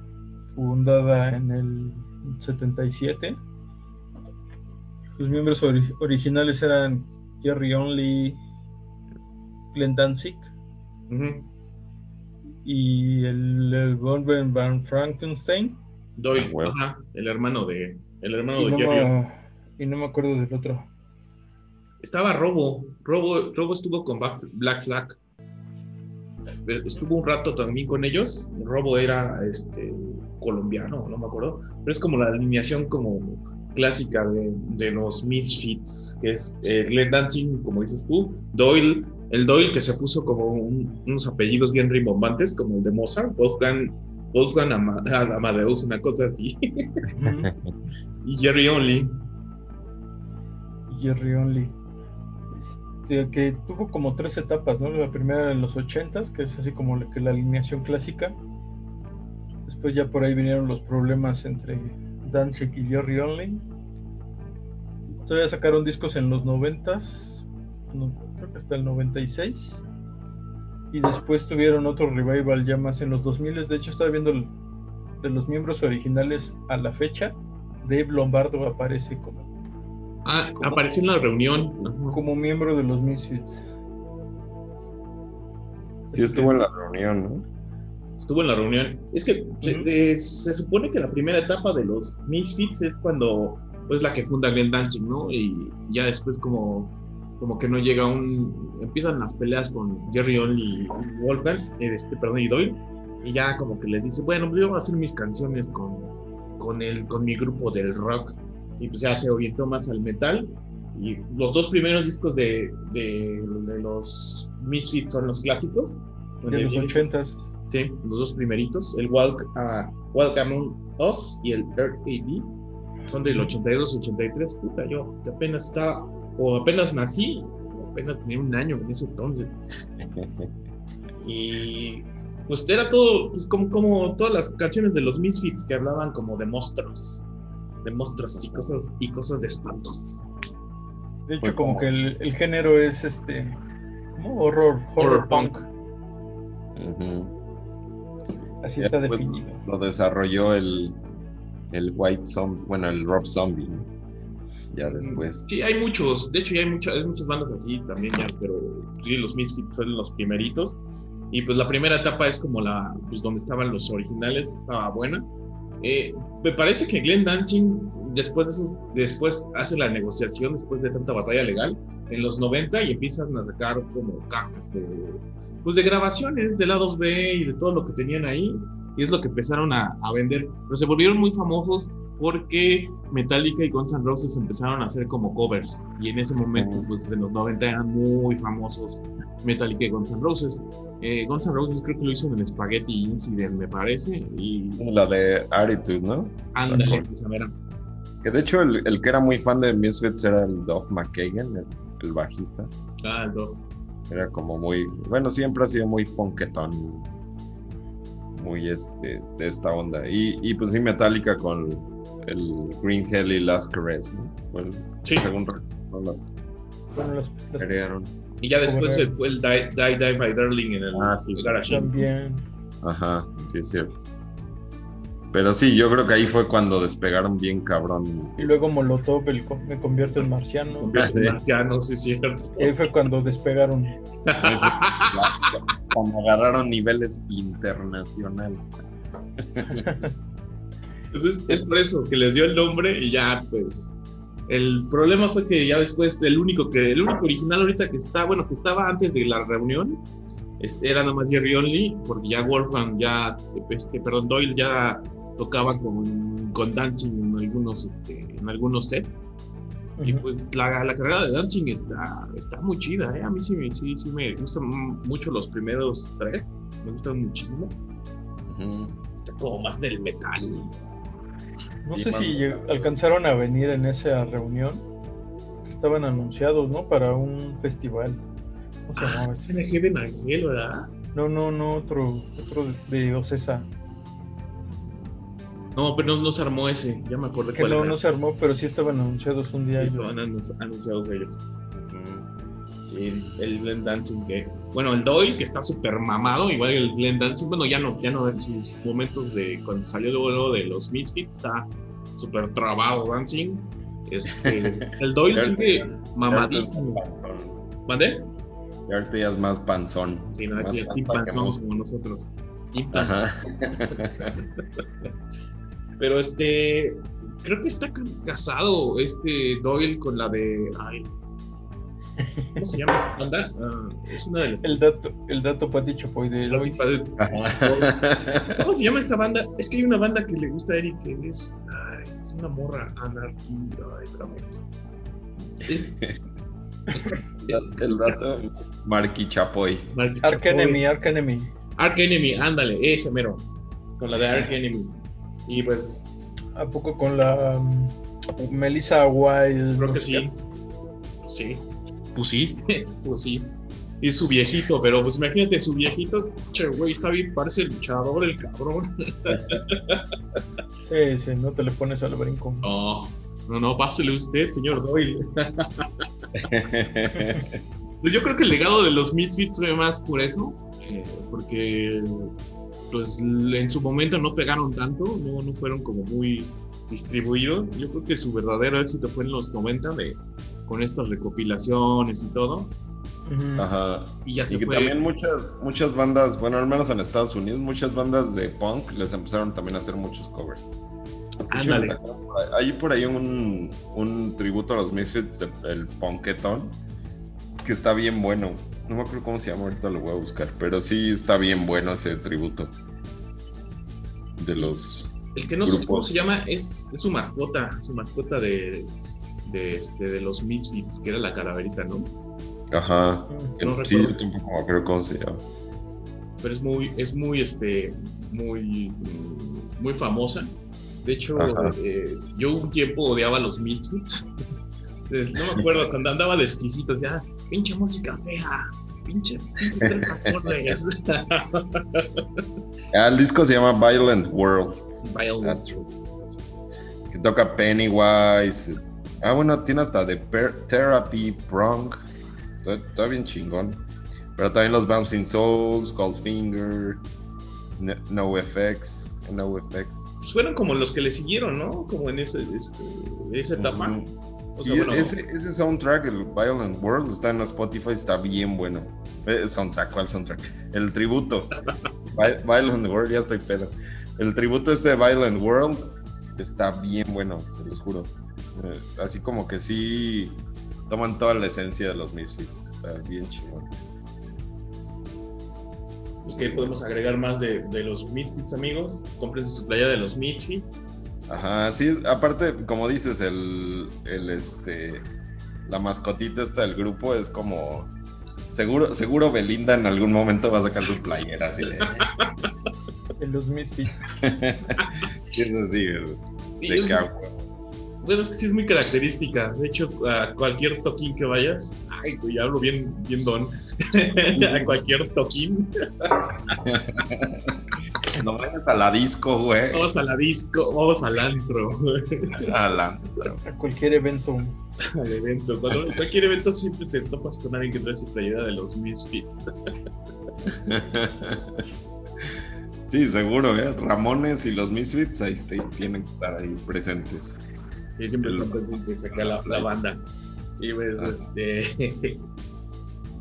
fundada en el 77 los miembros originales eran Jerry Only, Glenn Danzig y el, el Van Frankenstein. Doyle, ah, el hermano de, el hermano de Jerry. y no me acuerdo del otro. Estaba Robo, Robo, Robo estuvo con Black Flag. Eh, estuvo un rato también con ellos. Robo era este colombiano, no me acuerdo. Pero es como la alineación como clásica de, los Misfits, que es eh, Glenn Dancing, como dices tú, Doyle, el Doyle que se puso como unos apellidos bien rimbombantes, como el de Mozart, Wolfgang, Wolfgang (laughs) Amadeus, una cosa así. (laughs) y Jerry Only. Jerry Only. Este, que tuvo como tres etapas, ¿no? La primera en los ochentas, que es así como la, que la alineación clásica. Después ya por ahí vinieron los problemas entre Danzig y Jerry Only. Todavía sacaron discos en los 90 creo que hasta el 96. Y después tuvieron otro revival ya más en los 2000. De hecho, estaba viendo de los miembros originales a la fecha. Dave Lombardo aparece como. Ah, apareció en la reunión. Como miembro de los Misfits. Sí, estuvo en la reunión, ¿no? estuvo en la reunión. Es que se, supone que la primera etapa de los Misfits es cuando pues la que funda Glenn Dancing, ¿no? Y ya después como como que no llega un empiezan las peleas con Jerry Only y Wolfgang, este, perdón, y Doyle y ya como que les dice, bueno, pues yo voy a hacer mis canciones con con el con mi grupo del rock y pues ya se orientó más al metal y los dos primeros discos de, de, los Misfits son los clásicos. De los ochentas los dos primeritos, el Walk, uh, Welcome Us y el Earth AD, son del 82 83. Puta, yo apenas estaba, o apenas nací, o apenas tenía un año en ese entonces. (laughs) y pues era todo, pues como, como todas las canciones de los Misfits que hablaban como de monstruos, de monstruos y cosas, y cosas de espantos. De hecho, como que el, género es este, como horror, horror, punk. Así está definido. Lo desarrolló el, el White Zombie, bueno, el Rob Zombie, ya después. Sí, hay muchos, de hecho ya hay, muchas hay muchas bandas así también ya, pero sí, los Misfits son los primeritos. Y pues la primera etapa es como la, pues donde estaban los originales, estaba buena. Eh, me parece que Glenn Dancing después de eso, después hace la negociación, después de tanta batalla legal, en los 90 y empiezan a sacar como cajas de pues de grabaciones de B y de todo lo que tenían ahí. Y es lo que empezaron a, vender. Pero se volvieron muy famosos porque Metallica y Guns N' Roses empezaron a hacer como covers y en ese momento, pues en los 90 eran muy famosos Metallica y Guns N' Roses. Eh, Guns N' Roses creo que lo hizo en el Spaghetti Incident, me parece. Y... La de Attitude, ¿no? Ándale, esa mera. Que de hecho el, el, que era muy fan de Misfits era el Doug McKagan, el, el bajista. Ah, el Doug. Era como muy, bueno, siempre ha sido muy punketón, muy este, de esta onda. Y, y pues sí, Metallica con el Green Hell y Last Caress, ¿no? Sí. Según son las Bueno. Y ya después se fue el Die Die, Die by Darling en el Ah, sí. Garage. también. Ajá, sí es cierto. Pero sí, yo creo que ahí fue cuando despegaron bien cabrón. Y luego Molotov, el me convierto en marciano. Convierte en marciano, sí, es cierto. Y ahí fue cuando despegaron. (laughs) cuando agarraron niveles internacionales. (laughs) Pues es, por eso que les dio el nombre y ya, pues. El problema fue que ya después el único que el único original ahorita que está, bueno, que estaba antes de la reunión, este, era nada más Jerry Only, porque ya Wolfgang ya, este, perdón, Doyle ya tocaba con, con Dancing en algunos, este, en algunos sets. Y Ujú. pues la, la carrera de Dancing está, está muy chida, ¿eh? A mí sí, sí, sí me gustan mucho los primeros tres, me gustan muchísimo. Ujú. Está como más del metal. No Sí, sé si alcanzaron a venir en esa reunión. que Estaban anunciados, ¿no? Para un festival. ¿Cómo se Ah, llamaba ese? NG de ¿verdad? No, no, no, otro, otro de Ocesa. No, pero no, no se armó ese, ya me acordé Que cuál no, era. no se armó, pero sí estaban anunciados un día. ellos. Estaban anun- anunciados ellos. Sí, el Glenn Dancing que. Bueno, el Doyle que está súper mamado, igual que el Glenn Dancing, bueno, ya no, ya no en sus momentos de cuando salió luego, de los Misfits, está súper trabado Dancing. Este, (laughs) el Doyle sigue mamadísimo. ¿Mande? Ya ahorita ya es más panzón. Sí, no, Más aquí Panzón como nosotros. Ajá. (laughs) Pero este, creo que está ca- casado este Doyle con la de, ay, ¿cómo se llama esta banda? Ah, es una de las. El dato, el dato Pati Chapoy de. ¿Cómo se llama esta banda? Es que hay una banda que le gusta a Eric que es, ay, es una morra, espérame. Es, es- es- El dato, Marky Chapoy. Mark Ark Chapoy. Enemy, Ark Enemy. Ark Enemy, ándale, ese mero. Con la de Ark Enemy. Y pues, ¿A poco con la um, Melissa Wild? creo que sí. Sí. Pues sí, (laughs) pues sí. Y su viejito, pero pues imagínate, su viejito, che, güey, está bien, parece luchador el cabrón. (laughs) Sí, sí, no te le pones al brinco. No, no, no, pásele usted, señor Doyle. (laughs) Pues yo creo que el legado de los Misfits fue más por eso, eh, porque pues en su momento no pegaron tanto, no, no fueron como muy distribuidos. Yo creo que su verdadero éxito fue en los 90 de, con estas recopilaciones y todo. Ajá. Y ya se Y que fue. también muchas, muchas bandas, bueno, al menos en Estados Unidos, muchas bandas de punk les empezaron también a hacer muchos covers. Ándale. Hay por ahí un, un tributo a los Misfits del el Punketón que está bien bueno. No me acuerdo cómo se llama, ahorita lo voy a buscar, pero sí está bien bueno ese tributo de los. El que no sé cómo se llama es, es su mascota, su mascota de, de, este, de los Misfits, que era la calaverita, ¿no? Ajá. No sí, recuerdo. yo tampoco me acuerdo cómo se llama. pero es muy, es muy, este, muy, muy famosa. De hecho, eh, yo un tiempo odiaba a los Misfits. (laughs) Entonces, no me acuerdo, cuando andaba de exquisito, decía, pinche música fea, pinche, pinche tres acordes". (laughs) Ah, el disco se llama Violent World. Violent. That's true. Que toca Pennywise. Ah, bueno, tiene hasta The Per- Therapy, Prong. Está, está bien chingón. Pero también los Bouncing Souls, Goldfinger, No- NoFX, NoFX. Pues fueron como los que le siguieron, ¿no? Como en ese, este, esa etapa. O sea, Y bueno, ese, ese soundtrack, el Violent World, está en Spotify, está bien bueno. Eh, soundtrack, ¿cuál soundtrack? El tributo. (laughs) Vi- Violent World, ya estoy pedo. El tributo este de Violent World está bien bueno, se los juro. Eh, así como que sí toman toda la esencia de los Misfits. Está bien chingón. pues, ¿qué podemos agregar más de, de los Misfits, amigos? Compren su playa de los Misfits. Ajá, sí, aparte, como dices, el, el este, la mascotita esta del grupo es como, seguro, seguro Belinda en algún momento va a sacar sus playeras y de... (laughs) En los Misfits. (laughs) sí, es así, Sí, de es- que, ah, Bueno, es que sí es muy característica. De hecho, a cualquier toquín que vayas, ay, güey, hablo bien, bien don. (laughs) a cualquier toquín, no vayas a la disco, güey. vamos a la disco, vamos al antro, A la- A cualquier evento. al evento. Cuando, en cualquier evento siempre te topas con alguien que trae su playera de los Misfits. Sí, seguro, ¿eh? Ramones y los Misfits ahí tienen que estar ahí presentes. Y siempre El- están presentes acá la, la banda. Y pues, Ah. este, (laughs)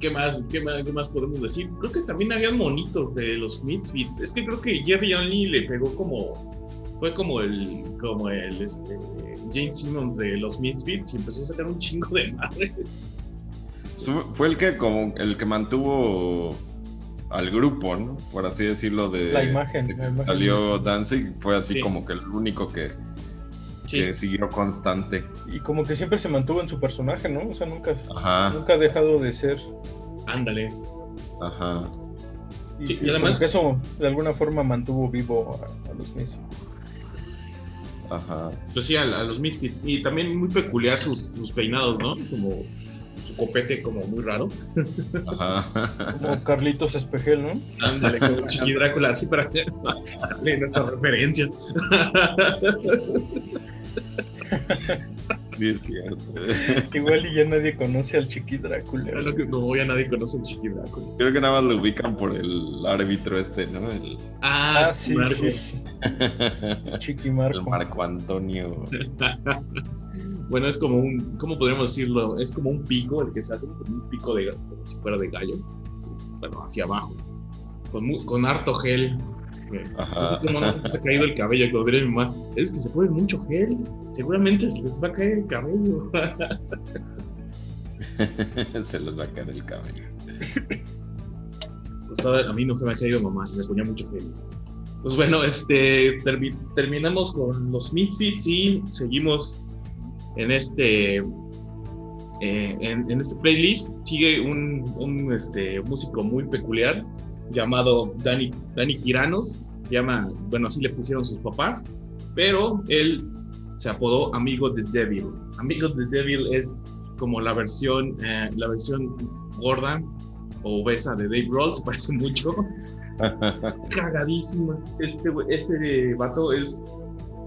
¿qué, más, qué, más, ¿qué más podemos decir? Creo que también habían monitos de los Misfits. Es que creo que Jerry Only le pegó como. Fue como el. Como el. Este, James Simmons de los Misfits y empezó a sacar un chingo de madres. Fue el que como el que mantuvo al grupo, ¿no? Por así decirlo, de La imagen, de que la imagen. salió Danzig, fue así Sí. como que el único que, Sí. que siguió constante. Y como que siempre se mantuvo en su personaje, ¿no? O sea, nunca, Ajá, nunca ha dejado de ser. Ándale. ajá. Y, Sí, y además- que eso de alguna forma mantuvo vivo a, a los Misfits. Ajá. Pues sí, a, a los Misfits. Y también muy peculiar sus, sus peinados, ¿no? Como su copete como muy raro. Ajá. Como Carlitos Espejel, ¿no? Ándale, como (laughs) Chiqui Drácula, así para que (laughs) darle nuestras referencias. (laughs) (laughs) Sí, es cierto. Igual y ya nadie conoce al Chiqui Drácula. Es lo que no, ya nadie conoce a Chiqui Drácula. Creo que nada más lo ubican por el árbitro este, ¿no? El, Ah, Ah, sí, Marco. sí, sí. (laughs) Chiqui el Marco. Marco Antonio. (laughs) bueno, es como un, ¿cómo podríamos decirlo? Es como un pico, el que sale como un pico de como si fuera de gallo. Bueno, hacia abajo. Con, con harto gel. No sé cómo no se les ha caído el cabello, veré mi mamá. Es que se pone mucho gel. Seguramente se les va a caer el cabello. (laughs) Se les va a caer el cabello. Pues a mí no se me ha caído mamá, me ponía mucho gel. Pues bueno, este termi- terminamos con los Misfits y seguimos en este eh, en, en este playlist. Sigue un, un, este, músico muy peculiar llamado Dani, Dani Kiranos. Se llama, bueno, así le pusieron sus papás, pero él se apodó Amigo de Devil. Amigo de Devil es como la versión, eh, la versión gorda o obesa de Dave Grohl, (laughs) se parece mucho. Es cagadísimo. Este, este vato es,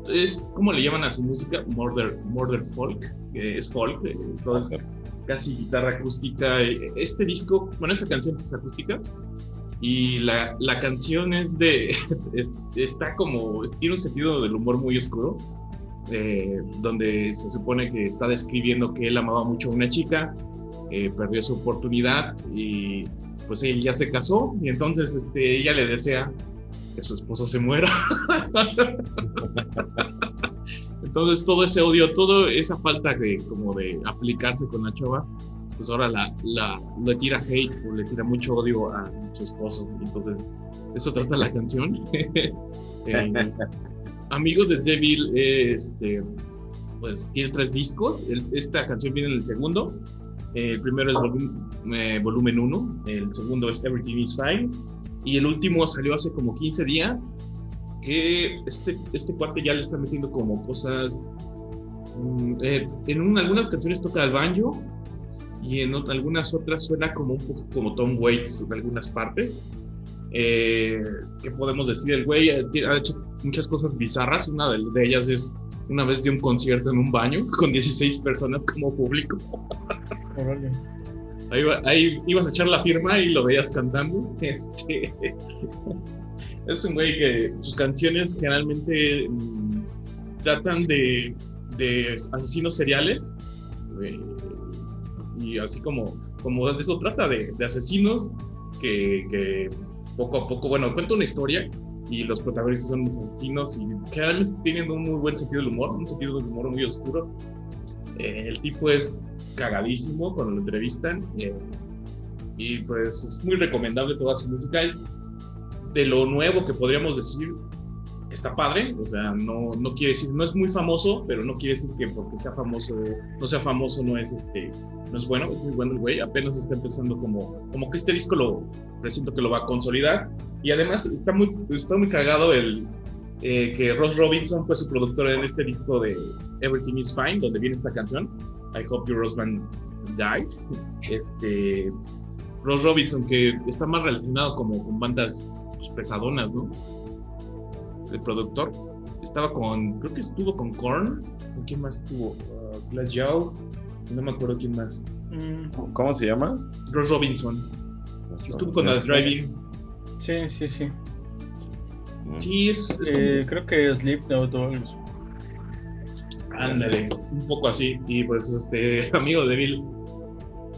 es, ¿cómo le llaman a su música? Murder, murder folk. eh, es folk, eh, entonces casi guitarra acústica. eh, Este disco, bueno, esta canción es acústica. Y la, la canción es de. (laughs) es- está como. Tiene un sentido del humor muy oscuro. eh, donde se supone que está describiendo que él amaba mucho a una chica, eh, perdió su oportunidad y pues él ya se casó y entonces este, ella le desea que su esposo se muera. (laughs) entonces todo ese odio, toda esa falta de como de aplicarse con la chava, pues ahora la, la, le tira hate o le tira mucho odio a su esposo. Entonces eso trata la canción. (laughs) Eh, Amigo de Devil, eh, pues tiene tres discos. Esta canción viene en el segundo. El primero es volum- eh, volumen 1, el segundo es Everything is Fine. Y el último salió hace como 15 días. Que este, este ya le está metiendo como cosas. mm, eh, en un- algunas canciones toca el banjo. Y en ot- algunas otras suena como un poco como Tom Waits en algunas partes. Eh, ¿Qué podemos decir? El güey eh, ha hecho muchas cosas bizarras. Una de, de ellas es una vez de un concierto en un baño (laughs) con 16 personas como público. Ahí, ahí ibas a echar la firma y lo veías cantando. (laughs) Este, es un güey que sus canciones generalmente mm, tratan de, de asesinos seriales. eh, y así como, como de eso trata, de, de asesinos que, que poco a poco, bueno, cuenta una historia y los protagonistas son los asesinos y generalmente tienen un muy buen sentido del humor, un sentido del humor muy oscuro. Eh, el tipo es cagadísimo cuando lo entrevistan eh, y pues es muy recomendable toda su música. Es de lo nuevo que podríamos decir está padre, o sea, no, no quiere decir, no es muy famoso, pero no quiere decir que porque sea famoso, no sea famoso, no es este, no es bueno, es muy bueno el güey, apenas está empezando como, como que este disco lo, presiento que lo va a consolidar, y además está muy, está muy cagado el, eh, que Ross Robinson fue su productor en este disco de Everything is Fine, donde viene esta canción, I Hope Your Husband Dies, este, Ross Robinson, que está más relacionado como con bandas pues, pesadonas, ¿no? El productor. Estaba con, creo que estuvo con Korn. ¿Con quién más estuvo? Uh, Glass. No me acuerdo quién más. Mm. ¿Cómo se llama? Ross Robinson. Estuvo con las Driving. Sí, sí, sí. Mm. Sí, es, eh, creo que Sleep No Dogs. Ándale, un poco así. Y pues este (laughs) amigo de Bill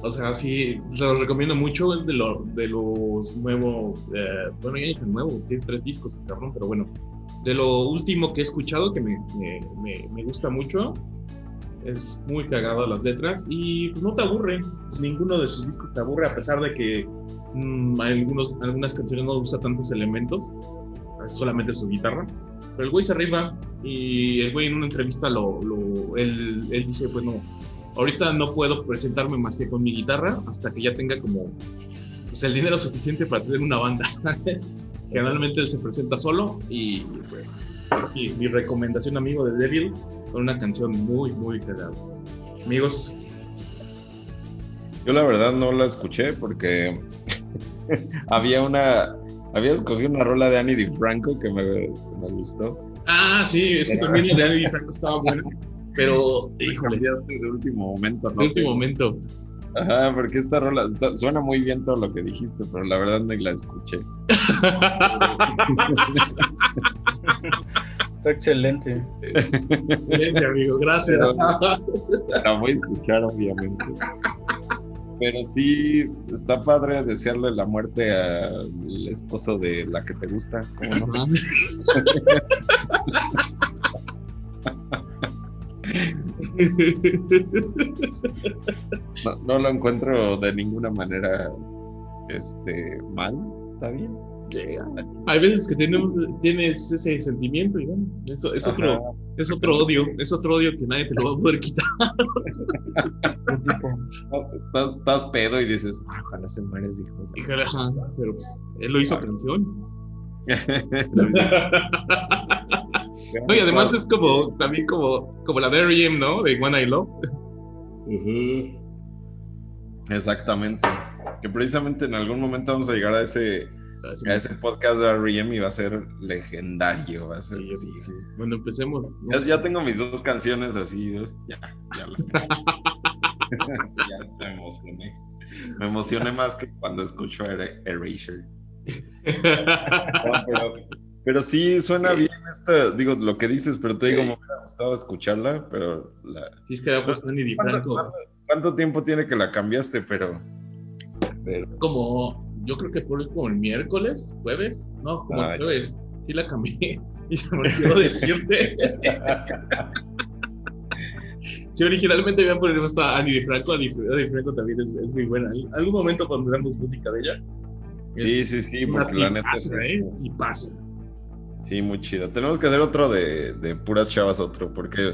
o sea, sí, se los recomiendo mucho. Es de, lo, de los nuevos. Eh, bueno, ya es nuevo, tiene tres discos, cabrón, pero bueno. De lo último que he escuchado, que me, me, me, gusta mucho, es muy cagado las letras y pues, no te aburre. Ninguno de sus discos te aburre, a pesar de que mmm, algunos, algunas canciones no usa tantos elementos, es solamente su guitarra. Pero el güey se arriba y el güey en una entrevista lo, lo él, él dice, pues no, ahorita no puedo presentarme más que con mi guitarra hasta que ya tenga como pues, el dinero suficiente para tener una banda. (laughs) Generalmente él se presenta solo y pues mi recomendación amigo de Devil con una canción muy muy cagada. Amigos. Yo la verdad no la escuché porque (laughs) había una había escogido una rola de Annie DiFranco que me, me gustó. Ah, sí, es que también la de Annie (laughs) DiFranco estaba buena. Pero, híjole. de último momento, ¿no? De último momento. Ajá, porque esta rola suena muy bien todo lo que dijiste, pero la verdad no la escuché. (laughs) Está excelente. Excelente, amigo, gracias. la voy a escuchar, obviamente. Pero sí, está padre desearle la muerte al esposo de la que te gusta. ¿cómo no? (laughs) No, lo encuentro de ninguna manera este, mal, está bien. Hay veces que tenemos, tienes ese sentimiento y bueno, eso es otro, es otro odio, es otro odio que nadie te lo va a poder quitar. estás, pedo y dices, ah, ojalá se mueres, hijo. pero pues, él lo hizo canción. (laughs) No, y además es como, también como, como la de R.E.M., ¿no? De One I Love. Exactamente. Que precisamente en algún momento vamos a llegar a ese, a ese podcast de R.E.M. y va a ser legendario. Va a ser, sí, sí. Bueno, empecemos. Ya, tengo mis dos canciones así. Ya, ya las tengo. (laughs) ya me emocioné. Me emocioné más que cuando escucho Erasure. Pero, pero sí, suena bien esta, digo, lo que dices, pero te digo, me hubiera gustado escucharla, pero la... Sí, es que puesto Annie ¿Cuánto, ¿cuánto, tiempo tiene que la cambiaste, pero... Como, yo creo que por como el miércoles, jueves, no, como el jueves, sí la cambié (laughs) y se me olvidó decirte. (laughs) Sí, originalmente iba a poner esta Annie Franco, Franco también es, es, muy buena. En algún momento pondremos música de ella. Sí, sí, sí, porque la neta. ¿eh? Y pasa. Sí, muy chido. Tenemos que hacer otro de, de puras chavas, otro, porque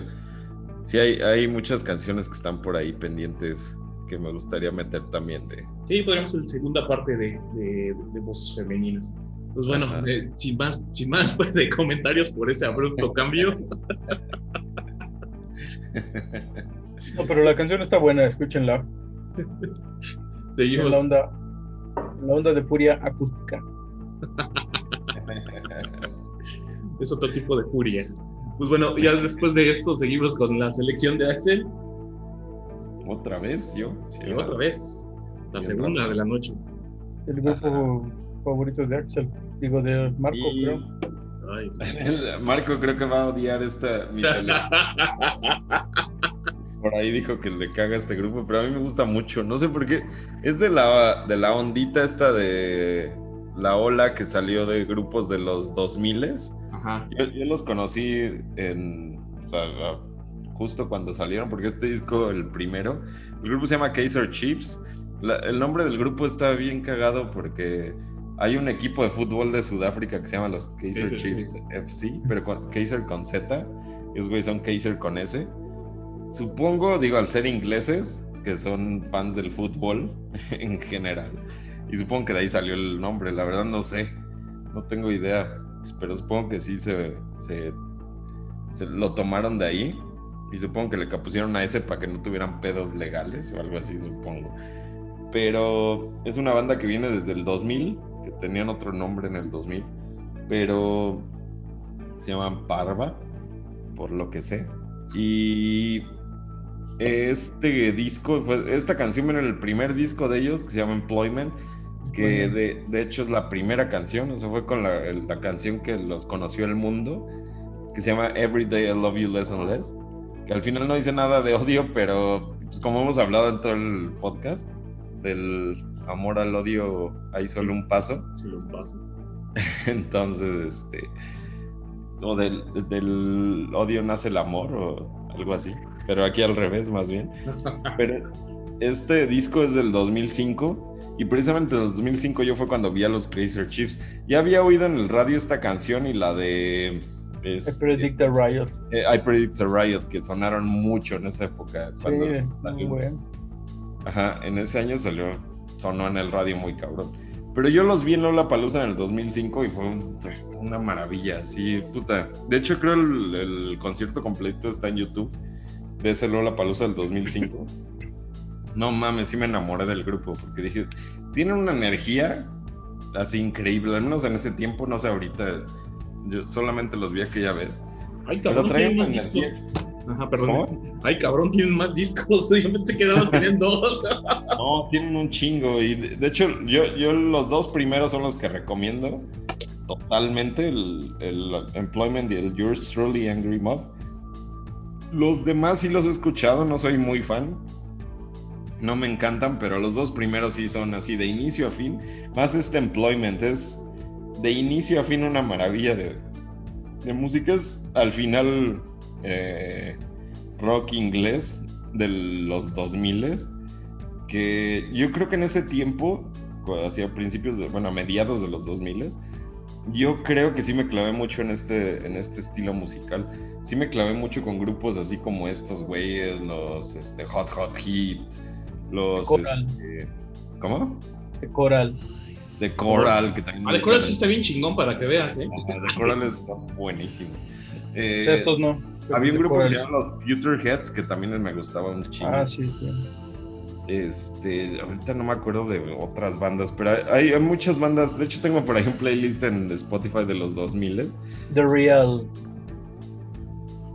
sí hay, hay muchas canciones que están por ahí pendientes que me gustaría meter también de. Sí, podríamos hacer segunda parte de, de, de voces femeninas. Pues bueno, eh, sin más, sin más (laughs) pues, de comentarios por ese abrupto cambio. no, pero la canción está buena, escúchenla. (laughs) Seguimos. la onda, la onda de furia acústica. (laughs) es otro tipo de furia. Pues bueno, ya después de esto seguimos con la selección de Axel. Otra vez, yo. Sí, otra vez. La segunda de la noche. El grupo favorito de Axel. Digo, de Marco, creo. (laughs) Marco creo que va a odiar esta mi (laughs) Por ahí dijo que le caga este grupo, pero a mí me gusta mucho. No sé por qué. Es de la, de la ondita esta de la ola que salió de grupos de los 2000 yo, yo, los conocí en, justo cuando salieron, porque este disco, el primero, el grupo se llama Kaiser Chiefs. el nombre del grupo está bien cagado porque Hay un equipo de fútbol de Sudáfrica que se llama los Kaiser Kaiser Chiefs FC, pero con Kaiser con Z. Esos güeyes son Kaiser con S. Supongo, digo, al ser ingleses, que son fans del fútbol (laughs) en general. Y supongo que de ahí salió el nombre, la verdad no sé. No tengo idea. Pero supongo que sí se, se, lo tomaron de ahí. Y supongo que le pusieron a ese para que no tuvieran pedos legales o algo así, supongo. Pero es una banda que viene desde el 2000, que tenían otro nombre en el 2000. Pero se llaman Parva, por lo que sé. Y este disco, fue, esta canción viene en el primer disco de ellos, que se llama Employment, que de, de hecho es la primera canción, o sea, fue con la, la, canción que los conoció el mundo, que se llama Every Day I Love You Less and Less, que al final no dice nada de odio, pero pues, como hemos hablado en todo el podcast, del amor al odio hay solo un paso. Solo un paso. (laughs) Entonces, este, o del, del odio nace el amor, o algo así pero aquí al revés más bien. Pero este disco es del 2005 y precisamente en el 2005 yo fue cuando vi a los Crazy Chiefs. Ya había oído en el radio esta canción y la de... Es, I Predict a Riot. Eh, I Predict a Riot, que sonaron mucho en esa época. Cuando sí, muy bueno. Ajá, en ese año salió, sonó en el radio muy cabrón. Pero yo los vi en Lola Palusa en el 2005 y fue un, una maravilla, así, puta. De hecho, creo el, el concierto completo está en YouTube de ese Lola Palusa del 2005. no mames, sí me enamoré del grupo porque dije, tienen una energía así increíble, al menos en ese tiempo, no sé ahorita, yo solamente los vi aquella vez. Ay, cabrón, pero traen más discos. Ajá, perdón. ¿Cómo? Ay, cabrón, tienen más discos. (laughs) Yo pensé que nada tenían dos. (laughs) no, tienen un chingo. Y de, de, hecho, yo, yo los dos primeros son los que recomiendo totalmente: el, el Employment y el Yours Truly Angry Mob. Los demás sí los he escuchado, no soy muy fan. No me encantan, pero los dos primeros sí son así de inicio a fin. Más este Employment es de inicio a fin una maravilla de, de música. Es al final eh, rock inglés de los 2000 que yo creo que en ese tiempo, hacia principios, de, bueno, a mediados de los 2000 yo creo que sí me clavé mucho en este, en este estilo musical. Sí me clavé mucho con grupos así como estos güeyes, los este, Hot Hot Heat, los... Coral. Este, ¿Cómo? De Coral. De Coral, que también... Ah, de Coral sí está bien chingón para que veas, ¿eh? de Coral está buenísimo. Eh, (laughs) o sea, estos no. Había un grupo que se llama los Future Heads que también me gustaba un chingo. Ah, sí, sí. Este, ahorita no me acuerdo de otras bandas, pero hay, hay, muchas bandas. De hecho, tengo por ahí un playlist en Spotify de los 2000 The Real.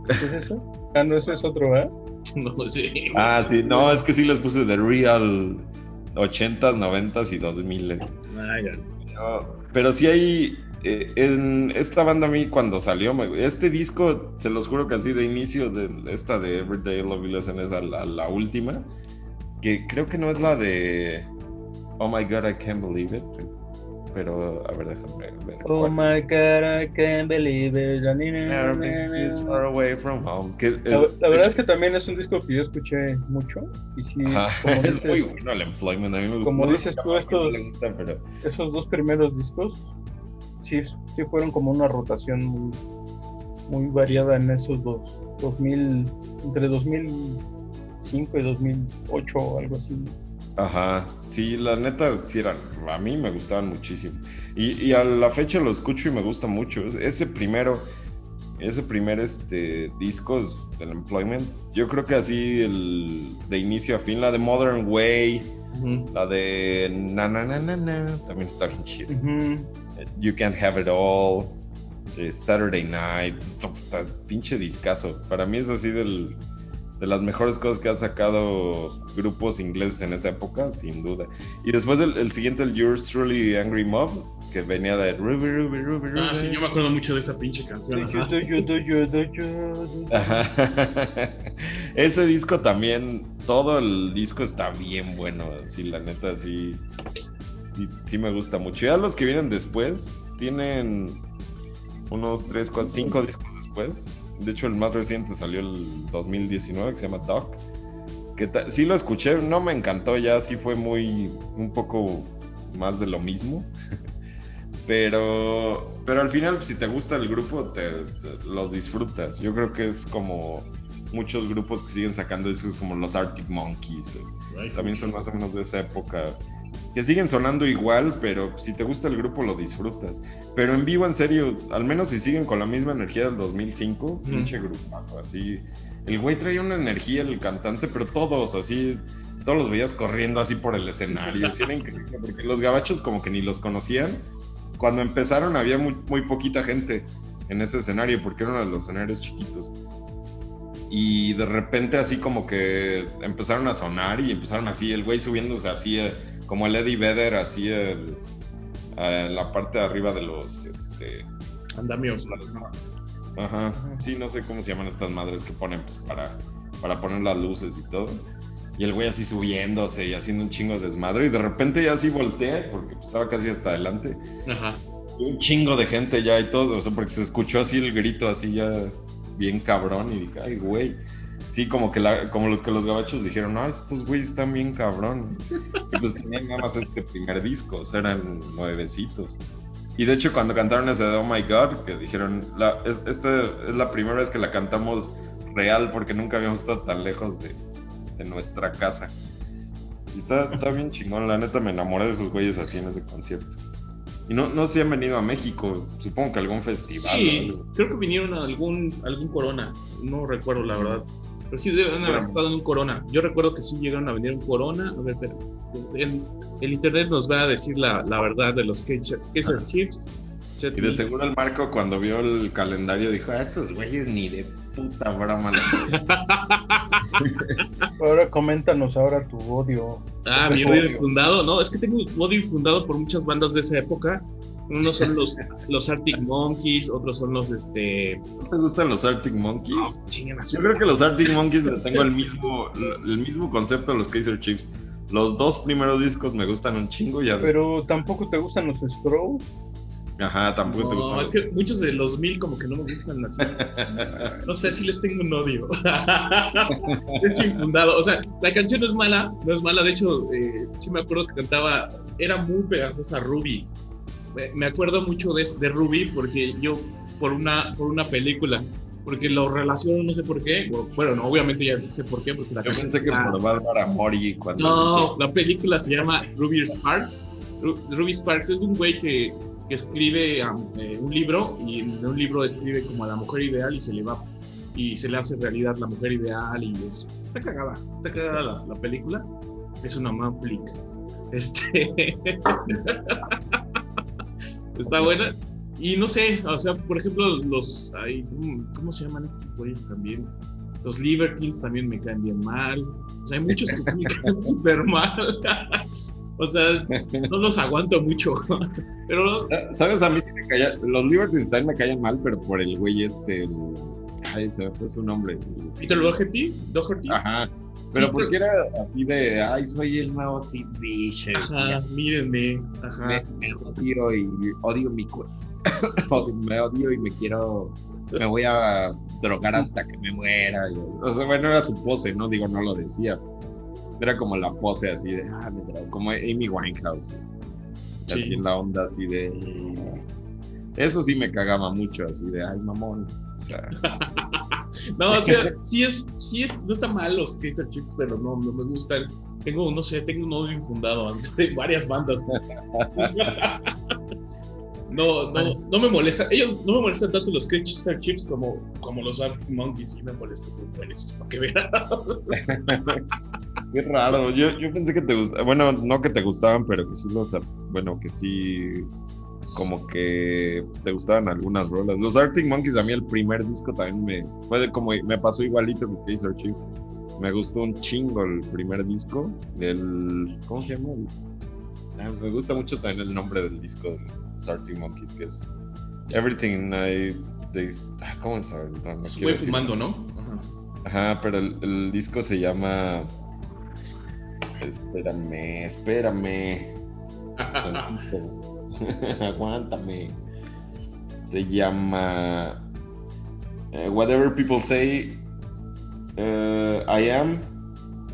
¿Qué es eso? Ah, no, ese es otro, ¿eh? (laughs) No sé. Ah, sí, no, es que sí les puse The Real 80s, 90s y 2000. Ah, ya. Pero, pero sí hay. Eh, en esta banda a mí cuando salió, me, este disco, se los juro que así de inicio de esta de Everyday Love Lesson es a la, a la última que creo que no es la de Oh my god, I can't believe it. Pero, a ver, déjame ver. Oh cuál. my god, I can't believe it. This far away from home. Que, La, la verdad es que también es un disco que yo escuché mucho. Y sí, Ajá, (laughs) como es dices, muy bueno el employment. A mí me gusta. como dices tú, estos- le gusta, pero. esos dos primeros discos sí, sí fueron como una rotación muy, muy variada en esos dos. 2000, entre 2005 y 2008 o algo así. Ajá, sí, la neta, sí eran, a mí me gustaban muchísimo. Y, y a la fecha lo escucho y me gusta mucho. Es- Ese primero, ese primer este, disco del Employment, yo creo que así el, de inicio a fin, la de Modern Way, la de Na Na Na Na Na, también está bien chido. You Can't Have It All, eh, Saturday Night, pinche discazo. Para mí es así del, de las mejores cosas que han sacado grupos ingleses en esa época, sin duda. Y después el, el siguiente, el Yours Truly Angry Mob, que venía de Ruby, Ruby, Ruby, Ruby. Ah, sí, yo me acuerdo mucho de esa pinche canción. Ajá. (laughs) Ese disco también, todo el disco está bien bueno, sí, la neta, sí, sí, sí me gusta mucho. Ya los que vienen después tienen unos 3, 4, 5 discos después. De hecho, el más reciente salió el 2019, que se llama Doc. Que sí lo escuché, no me encantó, ya sí fue muy, un poco más de lo mismo. (laughs) Pero, pero al final, si te gusta el grupo, te, los disfrutas. Yo creo que es como muchos grupos que siguen sacando discos como los Arctic Monkeys. también son más o menos de esa época. Que siguen sonando igual, pero si te gusta el grupo lo disfrutas. Pero en vivo, en serio, al menos si siguen con la misma energía del 2005, pinche grupazo, así. El güey traía una energía, el cantante, pero todos así, todos los veías corriendo así por el escenario. era increíble, porque los gabachos como que ni los conocían cuando empezaron había muy, muy poquita gente en ese escenario, porque era uno de los escenarios chiquitos. Y de repente así como que empezaron a sonar y empezaron así, el güey subiéndose así, eh, como el Eddie Vedder, así el, en la parte de arriba de los... Este, Andamios. Ajá, sí, no sé cómo se llaman estas madres que ponen pues, para, para poner las luces y todo. Y el güey así subiéndose y haciendo un chingo de desmadre. Y de repente ya así volteé, porque estaba casi hasta adelante. Ajá. un chingo de gente ya y todo. O sea, porque se escuchó así el grito, así ya bien cabrón. Y dije, ay, güey. Sí, como que, la, como lo que los gabachos dijeron, no, estos güeyes están bien cabrón. Y pues tenían nada más este primer disco, o sea, eran nuevecitos. Y de hecho, cuando cantaron ese de Oh My God, que dijeron, la, esta es la primera vez que la cantamos real porque nunca habíamos estado tan lejos de, en nuestra casa. Y está, está bien chingón, la neta me enamoré de esos güeyes así en ese concierto. Y no, no se han venido a México, supongo que algún festival. Sí, creo que vinieron a algún, algún Corona, no recuerdo la verdad. Pero sí deben haber estado en un Corona. Yo recuerdo que sí llegaron a venir un Corona. A ver, pero el, el, internet nos va a decir la, la verdad de los Kaiser Chiefs. Y de seguro el Marco cuando vio el calendario dijo, a esos güeyes ni de puta broma. (laughs) (laughs) ahora coméntanos ahora tu odio. Ah, mi odio infundado. No, es que tengo odio infundado por muchas bandas de esa época. Unos son los, los Arctic Monkeys, otros son los este. ¿No te gustan los Arctic Monkeys? Yo creo que los Arctic Monkeys le tengo el (laughs) mismo, el mismo concepto a los Kaiser Chiefs. Los dos primeros discos me gustan un chingo ya. Pero tampoco te gustan los Strokes. Ajá, tampoco te gustan. No, es que muchos de los mil como que no me gustan así. (laughs) No sé si les tengo un odio. (laughs) es infundado. O sea, la canción no es mala, no es mala. De hecho, eh, sí me acuerdo que cantaba, era muy pegajosa Ruby. Me acuerdo mucho de, de Ruby porque yo, por una, por una película, porque lo relaciono, no sé por qué. Bueno, no, obviamente ya sé por qué. Porque la Yo pensé que por Bárbara Mori cuando. No, la película se llama Ruby Sparks. Ruby Sparks es un güey que que escribe eh, un libro y en un libro escribe como a la mujer ideal y se le va y se le hace realidad la mujer ideal y es, está cagada, está cagada la, película, es una flick. Este (laughs) está buena y no sé, o sea, por ejemplo, los hay, ¿cómo se llaman estos güeyes también? Los Libertines también me caen bien mal. O sea, hay muchos que se me caen (laughs) súper mal. (laughs) O sea, no los aguanto mucho. (laughs) pero. ¿Sabes? A mí me caía. Los Libertines también me caían mal, pero por el güey este. Ay, se me fue su nombre. ¿Peter Doherty? ¿Doherty? Ajá. Pero porque era así de, ay, soy el nuevo Sid Vicious. Ajá, mírenme. Ajá. Me, odio y odio mi cuerpo. (laughs) me odio y me quiero, me voy a drogar hasta que me muera. o sea, bueno, era su pose, ¿no? Digo, no lo decía. Era como la pose así de, ah, como Amy Winehouse. Así en la onda así de... Eso sí me cagaba mucho, así de, ay, mamón. O sea... (laughs) no, o sea, (laughs) sí es, sí es, no está mal los Kaiser Chiefs, pero no, no me gustan. Tengo, no sé, tengo un odio infundado (laughs) de varias bandas. (laughs) no, no, no me molesta. Ellos no me molestan tanto los Kaiser Chiefs como, como los Arctic Monkeys, sí me molestan esos, para que vean. Qué raro, yo, yo pensé que te gustaban, bueno, no que te gustaban, pero que sí los, bueno, que sí, como que te gustaban algunas rolas. Los Arctic Monkeys, a mí el primer disco también me, fue como, me pasó igualito que Kaiser Chiefs. Me gustó un chingo el primer disco, el, ¿cómo se llama? Ah, me gusta mucho también el nombre del disco de los Arctic Monkeys, que es Everything I, ah, ¿cómo es? No, fumando, ¿no? Ajá. Ajá, pero el, el disco se llama Espérame, espérame. (laughs) (laughs) Aguántame. Se llama uh, Whatever People Say uh, I Am,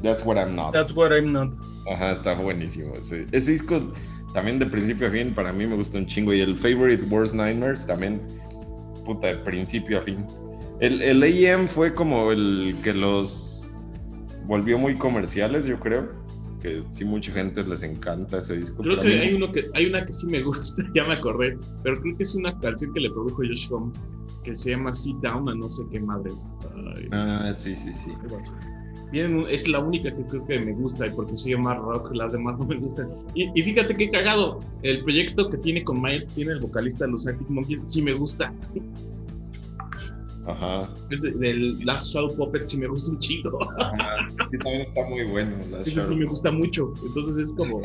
That's What I'm Not. That's What I'm Not. Ajá, está buenísimo. Ese, ese disco también de principio a fin, para mí me gusta un chingo. Y el Favorite Worst Nightmares también, puta, de principio a fin. El, el AM fue como el que los volvió muy comerciales, yo creo. Que sí, mucha gente les encanta ese disco. Creo que hay, uno que hay una que sí me (laughs) gusta, ya me acordé, pero creo que es una canción que le produjo Josh Home, que se llama Sit Down a no sé qué madres. ah, sí, sí, sí es la única que creo que me gusta, porque soy más rock, las demás no me gustan. Y, fíjate qué cagado, el proyecto que tiene con Miles, tiene el vocalista de los Arctic Monkeys, sí me gusta. Ajá. Es del Last Shadow Puppet sí me gusta un chingo. Ajá. Sí, también está muy bueno. (laughs) Last sí, sí, me gusta mucho. Entonces es como.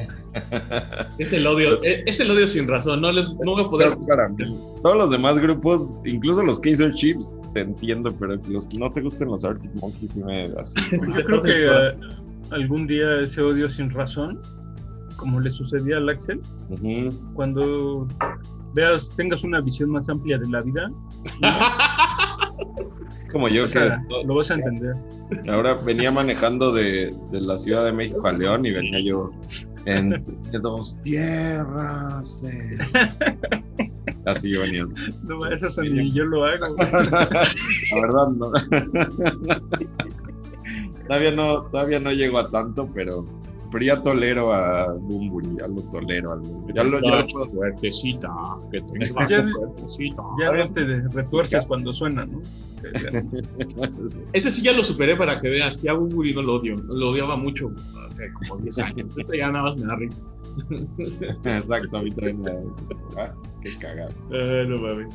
(laughs) es el odio. Eh, es el odio sin razón. No les no voy a poder. Para mí. Todos los demás grupos, incluso los Kaiser Chiefs, te entiendo, pero los que no te gusten los Arctic Monkeys sí me. Así, (laughs) Yo creo que uh, algún día ese odio sin razón, como le sucedía al Axel, cuando veas, tengas una visión más amplia de la vida. Como yo que... lo vas a entender. Ahora venía manejando de, de, la Ciudad de México a León y venía yo en dos tierras. Así venía. No, eso son yo lo hago. (laughs) la verdad no. todavía no. Todavía no llego a tanto, pero pero ya tolero a Bumburi, ya lo tolero. Al, ya lo, ya lo puedo. Fuertecita, que tenga (laughs) ya, fuertecita. Ya no te retuerces cuando suena, ¿no? (laughs) Ese sí ya lo superé para que veas. Ya Bumburi no lo odio. Lo odiaba mucho hace como 10 años. Este ya nada más me da risa. (laughs) Exacto, a mí también me da ah, Qué cagado. Ah, no mames.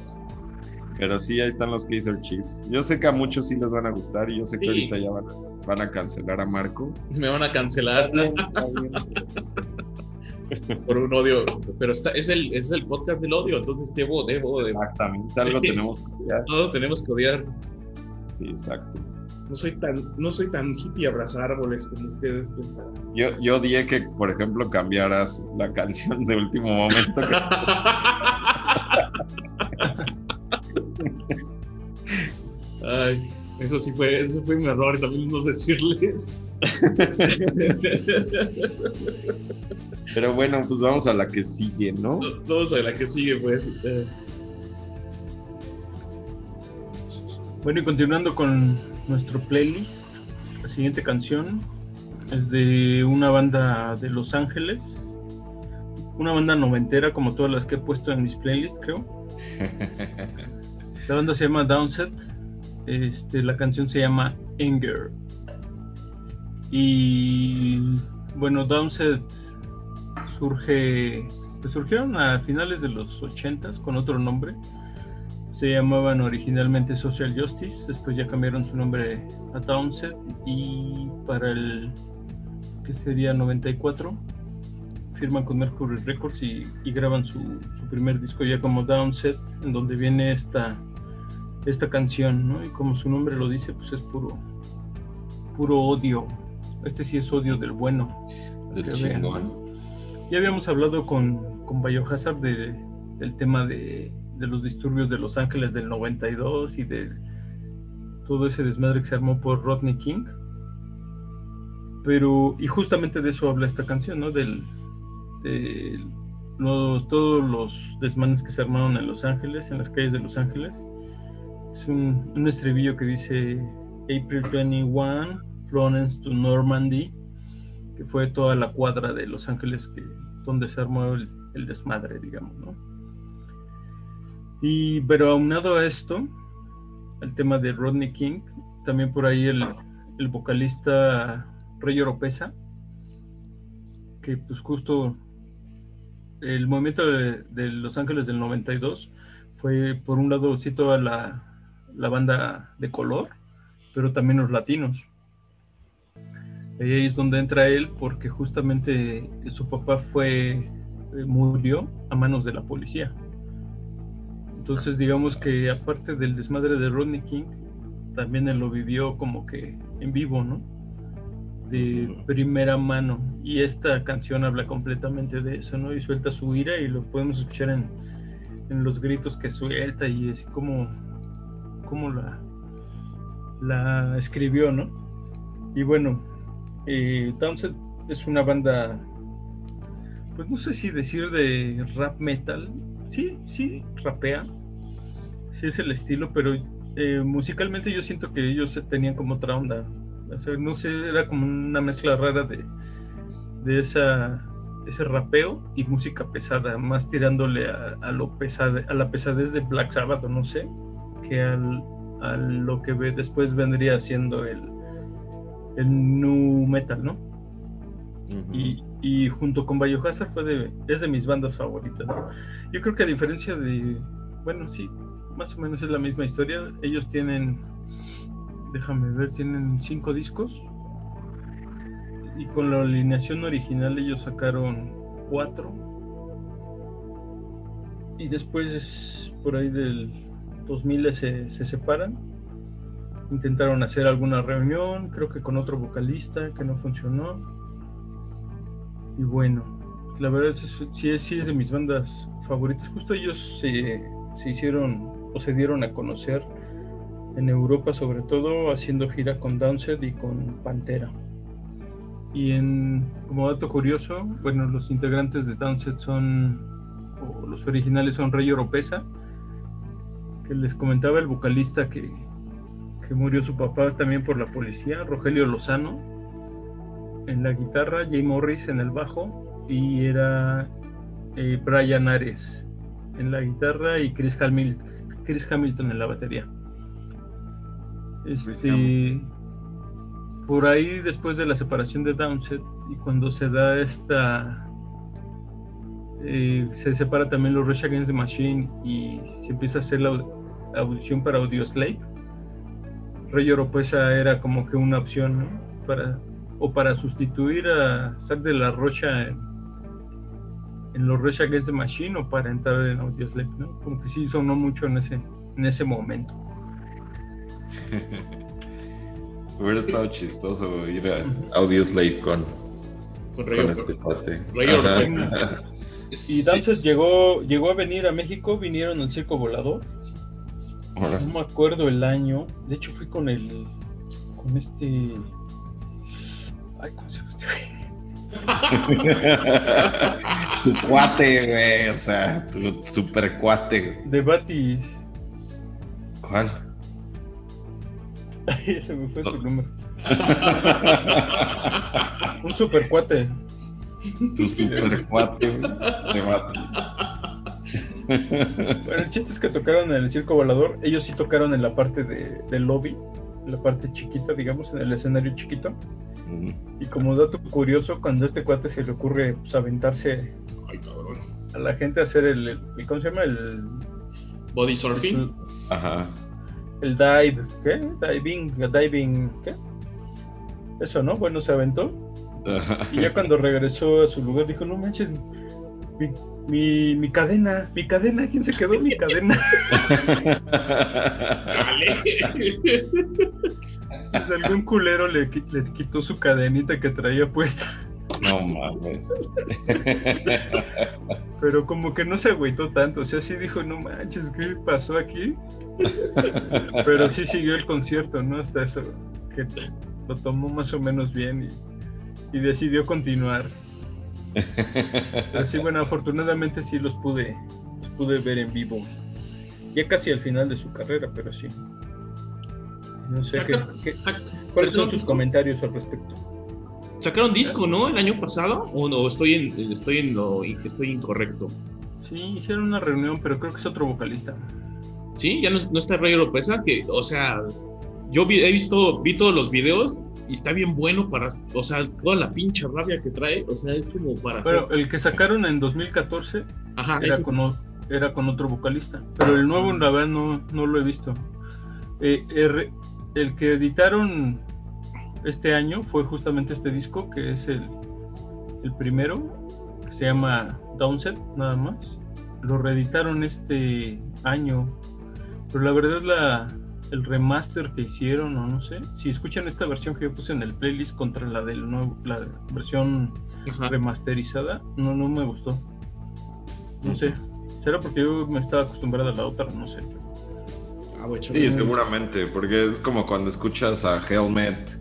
Pero sí, ahí están los Kaiser Chiefs. Yo sé que a muchos sí les van a gustar y yo sé que ahorita ya van a, van a, cancelar a Marco. Me van a cancelar. Por un odio. Pero está, es, el, es el podcast del odio, entonces debo, debo. debo. Exactamente, algo tenemos que odiar. Todos tenemos que odiar. Sí, exacto. No soy tan, no soy tan hippie abrazar árboles como ustedes pensaban. Yo, yo odié que, por ejemplo, cambiaras la canción de último momento. (laughs) Ay, eso sí fue, eso fue mi error también no decirles. Pero bueno, pues vamos a la que sigue, ¿no? Vamos a la que sigue, pues. Eh. Bueno, y continuando con nuestro playlist, la siguiente canción es de una banda de Los Ángeles, una banda noventera como todas las que he puesto en mis playlists, creo. (laughs) La banda se llama Downset. Este, la canción se llama Anger. Y bueno, Downset surge. Pues surgieron a finales de los 80 con otro nombre. Se llamaban originalmente Social Justice, después ya cambiaron su nombre a Downset y para el que sería 94 firman con Mercury Records y, graban su, su, primer disco ya como Downset, en donde viene esta esta canción, ¿no? Y como su nombre lo dice, pues es puro, puro odio. Este sí es odio del bueno. Ya habíamos hablado con, con Biohazard de, del tema de, de, los disturbios de Los Ángeles del 92 y de todo ese desmadre que se armó por Rodney King. Pero, y justamente de eso habla esta canción, ¿no? Del, de todos los desmanes que se armaron en Los Ángeles, en las calles de Los Ángeles un, estribillo que dice April 21, Florence to Normandy, que fue toda la cuadra de Los Ángeles que, donde se armó el, desmadre, digamos, ¿no? Y, pero aunado a esto, el tema de Rodney King, también por ahí el, el vocalista Rey Oropesa, que pues justo el movimiento de, de, Los Ángeles del 92 fue por un lado sí toda la, la banda de color, pero también los latinos. Ahí es donde entra él porque justamente su papá fue eh, murió a manos de la policía. Entonces digamos que aparte del desmadre de Rodney King, también él lo vivió como que en vivo, ¿no? De primera mano. Y esta canción habla completamente de eso, ¿no? Y suelta su ira y lo podemos escuchar en, en los gritos que suelta y es como cómo la, escribió, ¿no? Y bueno, eh, es una banda pues no sé si decir de rap metal. Sí, sí, rapea. Sí es el estilo, pero eh, musicalmente yo siento que ellos tenían como otra onda. O sea, no sé, era como una mezcla rara de, de esa, ese rapeo y música pesada, más tirándole a, lo a la pesadez de Black Sabbath, no sé, que al, a lo que ve, después vendría siendo el, el nu metal, ¿no? y, y, junto con Biohazard fue de, es de mis bandas favoritas. Yo creo que a diferencia de, bueno, sí, más o menos es la misma historia. Ellos tienen, déjame ver, tienen cinco discos. Y con la alineación original ellos sacaron cuatro. Y después, por ahí del 2000 se, se separan. Intentaron hacer alguna reunión, creo que con otro vocalista, que no funcionó. Y bueno, la verdad es que sí, es de mis bandas favoritas. Justo ellos se, se hicieron o se dieron a conocer en Europa, sobre todo haciendo gira con Downset y con Pantera. Y en, como dato curioso, bueno, los integrantes de Downset son, o los originales son Rey Oropesa, que les comentaba el vocalista que, que murió su papá también por la policía, Rogelio Lozano, en la guitarra, Jay Morris en el bajo y era eh, Brian Ares en la guitarra y Chris Hamilton, Chris Hamilton en la batería. Este, por ahí después de la separación de Downset y cuando se da esta eh, se separa también los Rush Against the Machine y se empieza a hacer la audición para Audio Slave. Rey Oropesa era como que una opción para o para sustituir a Zack de la Rocha en, los Rush Against the Machine o para entrar en Audioslave, ¿no? Como que sí sonó mucho en ese, en ese momento. (laughs) Hubiera estado chistoso ir a Audioslave con, con, con este pate. (laughs) y Dances llegó, llegó a venir a México, vinieron al Circo Volador. No me acuerdo el año. De hecho fui con el con este Ay, ¿cómo se llama (laughs) tu cuate, güey, o sea, tu super cuate. De Batis. ¿Cuál? (laughs) Ay, ese me fue su número. Un super cuate. Tu super cuate de Batis. Bueno, el chiste es que tocaron en el circo volador. Ellos sí tocaron en la parte de, del lobby, en la parte chiquita, digamos, en el escenario chiquito. Y como dato curioso, cuando a este cuate se le ocurre pues, aventarse a la gente a hacer el, ¿cómo se llama? El body surfing. Ajá. El dive, ¿qué? Diving, diving, ¿qué? Eso, ¿no? Bueno, se aventó. Y ya cuando regresó a su lugar dijo, no manches, mi, mi, mi, cadena, mi cadena, ¿quién se quedó mi cadena? pues algún culero le, le, quitó su cadenita que traía puesta. No mames. Pero como que no se agüitó tanto, o sea, sí dijo, no manches, ¿qué pasó aquí? Pero sí siguió el concierto, ¿no? Hasta eso, que lo tomó más o menos bien y, y decidió continuar. (laughs) Pero sí, bueno, afortunadamente sí los pude, los pude ver en vivo. Ya casi al final de su carrera, pero sí. No sé qué, cuáles son sus comentarios al respecto. Sacaron disco, ¿no? El año pasado o no estoy en estoy en lo estoy incorrecto. Sí, hicieron una reunión, pero creo que es otro vocalista. Sí, ya no, está Rey Oropesa, que, o sea, yo he visto, vi todos los videos y está bien bueno para, o sea, toda la pinche rabia que trae, o sea, es como para. Pero el que sacaron en 2014 era, con, era con otro vocalista, pero el nuevo en la verdad no, no lo he visto. Eh, el que editaron este año fue justamente este disco, que es el, el primero, que se llama Downset, nada más. Lo reeditaron este año, pero la verdad la, el remaster que hicieron, o no sé, si escuchan esta versión que yo puse en el playlist contra la del nuevo, la versión remasterizada, no, no me gustó. No sé, será porque yo me estaba acostumbrado a la otra, no sé. Ah, sí, seguramente, porque es como cuando escuchas a Helmet,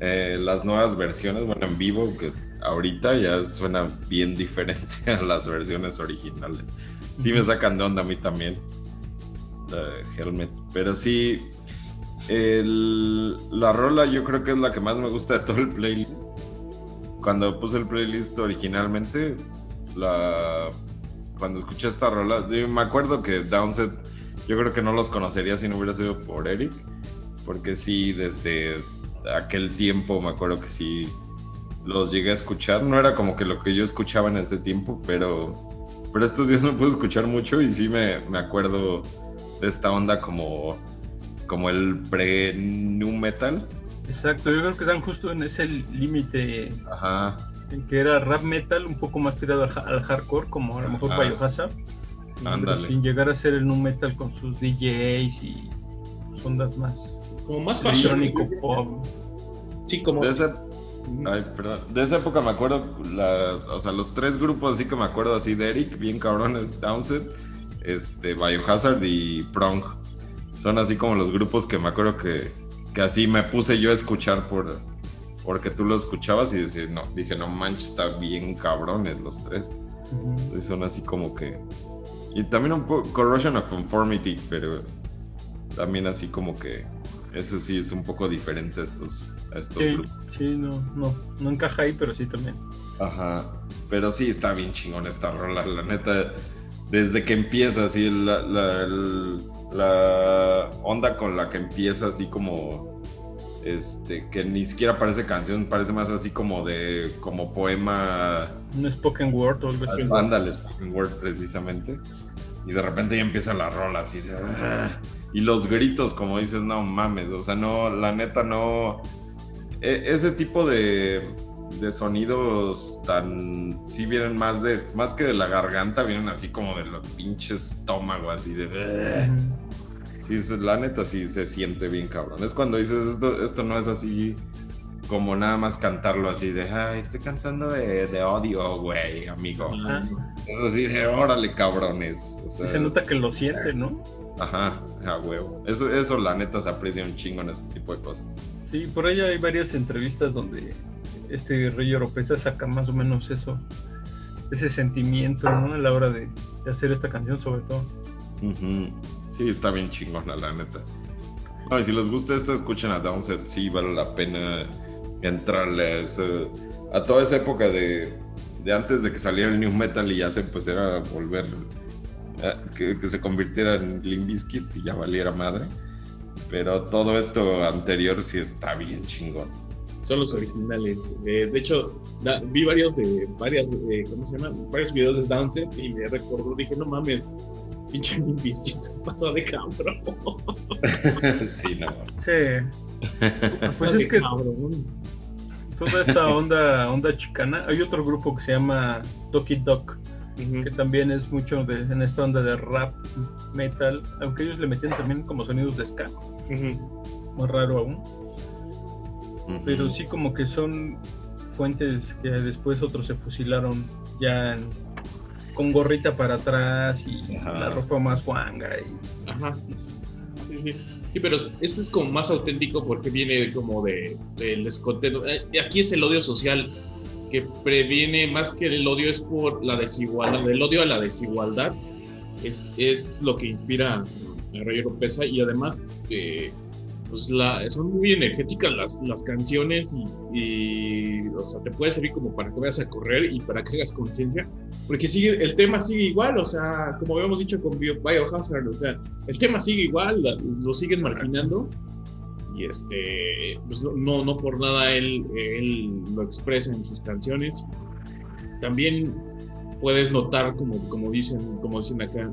eh, las nuevas versiones, bueno, en vivo, que ahorita ya suena bien (laughs) diferente a las versiones originales. Sí me sacan de onda a mí también. Helmet. Pero sí, la rola yo creo que es la que más me gusta de todo el playlist. Cuando puse el playlist originalmente, la, cuando escuché esta rola, me acuerdo que Downset, yo creo que no los conocería si no hubiera sido por Eric, porque sí, desde aquel tiempo me acuerdo que sí los llegué a escuchar. No era como que lo que yo escuchaba en ese tiempo, pero, pero estos días no pude escuchar mucho y sí me, me acuerdo esta onda como como el pre-new metal. Exacto, yo creo que están justo en ese límite. En que era rap metal, un poco más tirado al, hardcore, como a lo mejor Biohazard. Sin llegar a ser el nu metal con sus DJs y ondas más. Como más electrónico pop. Sí, como. De esa, ay, perdón. De esa época me acuerdo, la, o sea, los tres grupos así que me acuerdo así de Eric, bien cabrones, Downset, este, Biohazard y Prong son así como los grupos que me acuerdo que, que así me puse yo a escuchar por porque tú lo escuchabas y decís, no, dije, no manches, está bien cabrones los tres. son así como que. Y también un poco Corrosion of Conformity, pero también así como que eso sí es un poco diferente a estos, a estos sí, grupos. Sí, no, no, no encaja ahí, pero sí también. Ajá, pero sí está bien chingón esta rola, la neta, desde que empieza así la, la, la onda con la que empieza así como este que ni siquiera parece canción, parece más así como de como poema un spoken word o algo así. Ándale, spoken word precisamente. Y de repente ya empieza la rola así de ah", y los gritos como dices, no mames, o sea, no la neta no e, ese tipo de de sonidos tan sí vienen más de más que de la garganta vienen así como de los pinches estómago así de sí la neta sí se siente bien cabrón. Es cuando dices esto esto no es así como nada más cantarlo así de ay estoy cantando de, de odio güey amigo es así de órale cabrones se nota que lo siente no ajá a huevo. Eso eso la neta se aprecia un chingo en este tipo de cosas. Sí por ahí hay varias entrevistas donde este Rey Oropesa saca más o menos eso, ese sentimiento, ¿no? A la hora de, hacer esta canción, sobre todo. Sí, está bien chingona, la neta. No, si les gusta esto, escuchen a Downset, sí, vale la pena entrarle a, toda esa época de, de, antes de que saliera el New Metal y ya se empezara a volver, que, que, se convirtiera en Limp Bizkit y ya valiera madre. Pero todo esto anterior sí está bien chingón son los originales. Eh, de hecho, vi varios de varias, eh, ¿cómo se llaman? Varios videos de Downset y me recordó, dije, no mames, pinche Biscuit se pasó de cabrón. (laughs) sí, no. Sí. (laughs) pues es que cabrón. toda esta onda, onda chicana, hay otro grupo que se llama Doki Dog, que también es mucho de, en esta onda de rap, metal, aunque ellos le metían también como sonidos de ska. Más raro aún pero sí como que son fuentes que después otros se fusilaron ya con gorrita para atrás y la ropa más guanga y... Ajá. Sí, sí. Sí, pero este es como más auténtico porque viene como de del descontento. Eh, aquí es el odio social que previene más que el odio es por la desigualdad, el odio a la desigualdad es, es lo que inspira a Rey Pesa y además eh, pues la, son muy energéticas las, las canciones y, o sea, te puede servir como para que vayas a correr y para que hagas conciencia, porque sigue, el tema sigue igual, o sea, como habíamos dicho con Biohazard, o sea, el tema sigue igual, lo siguen marginando y este, pues no, no por nada él, él lo expresa en sus canciones. También puedes notar, como, como dicen, como dicen acá,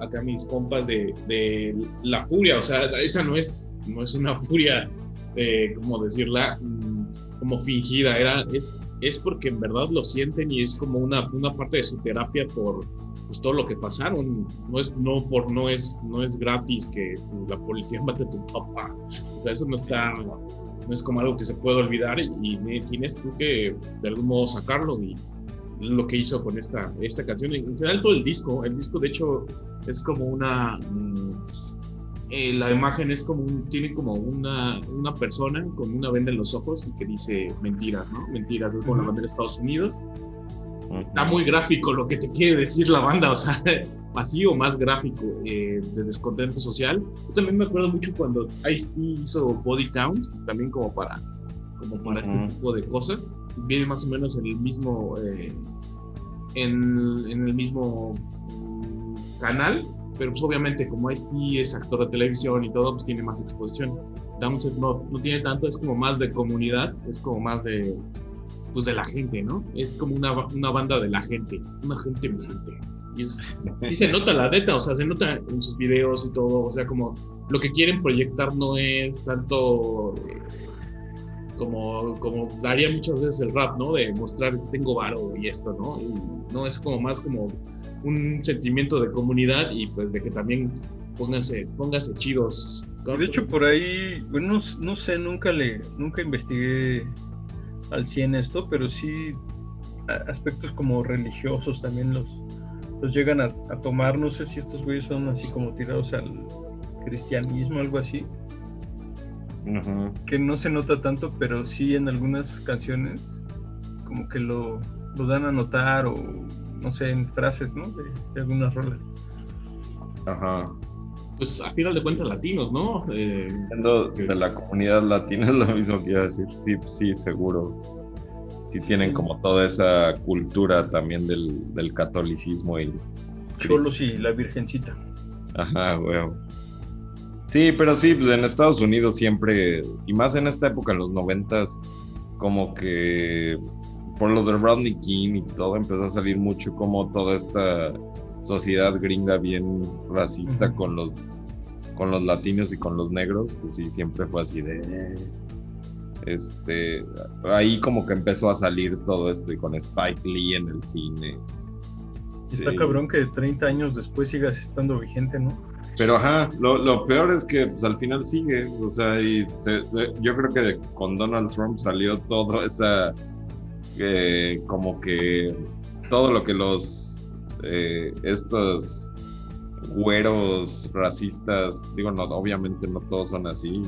acá mis compas, de, de la furia, o sea, esa no es no es una furia, eh, como decirla, mm, como fingida, era, es, es porque en verdad lo sienten y es como una, una parte de su terapia por pues, todo lo que pasaron. No es, no, por, no, es, no es gratis que la policía (laughs) mate a tu papá. O sea, eso no está, no es como algo que se puede olvidar y, tienes tú que de algún modo sacarlo y lo que hizo con esta, esta canción. En general todo el disco, el disco de hecho es como una... Eh, la imagen es como un, tiene como una, una persona con una venda en los ojos y que dice mentiras, ¿no? Mentiras, es como la bandera de Estados Unidos. Está muy gráfico lo que te quiere decir la banda, o sea, (laughs) así o más gráfico eh, de descontento social. Yo también me acuerdo mucho cuando Ice hizo Body Count, también como para, como para este tipo de cosas. Viene más o menos en el mismo, eh, en, en, el mismo mm, canal, pero pues obviamente como Ice es actor de televisión y todo, pues tiene más exposición. Downset no, no tiene tanto, es como más de comunidad, es como más de, pues de la gente, ¿no? Es como una, una banda de la gente, una gente mi gente. Y es, sí se nota la neta, o sea, se nota en sus videos y todo, o sea, como lo que quieren proyectar no es tanto eh, como, como daría muchas veces el rap, ¿no? De mostrar tengo varo y esto, ¿no? No es como más como un sentimiento de comunidad y pues de que también póngase, póngase chidos. De hecho, por ahí, bueno, no, sé, nunca le, nunca investigué al 100 esto, pero sí aspectos como religiosos también los, los llegan a, tomar. No sé si estos güeyes son así como tirados al cristianismo, algo así. Que no se nota tanto, pero sí en algunas canciones como que lo, lo dan a notar o no sé, en frases, ¿no? De, algunas rolas. Ajá. Pues a final de cuentas latinos, ¿no? Eh, de la comunidad latina (laughs) es lo mismo que iba a decir. Sí, sí, seguro. Sí tienen como toda esa cultura también del, del catolicismo y... Cholos y la virgencita. Ajá, weón. Sí, pero sí, pues en Estados Unidos siempre, y más en esta época, en los noventas, como que por lo de Rodney King y todo, empezó a salir mucho como toda esta sociedad gringa bien racista con los con los latinos y con los negros, pues sí, siempre fue así de este ahí como que empezó a salir todo esto y con Spike Lee en el cine. Está cabrón que 30 años después sigas estando vigente, ¿no? Pero ajá, lo, lo peor es que pues, al final sigue, o sea, y yo creo que con Donald Trump salió toda esa como que todo lo que los eh, estos güeros racistas, digo, no, obviamente no todos son así,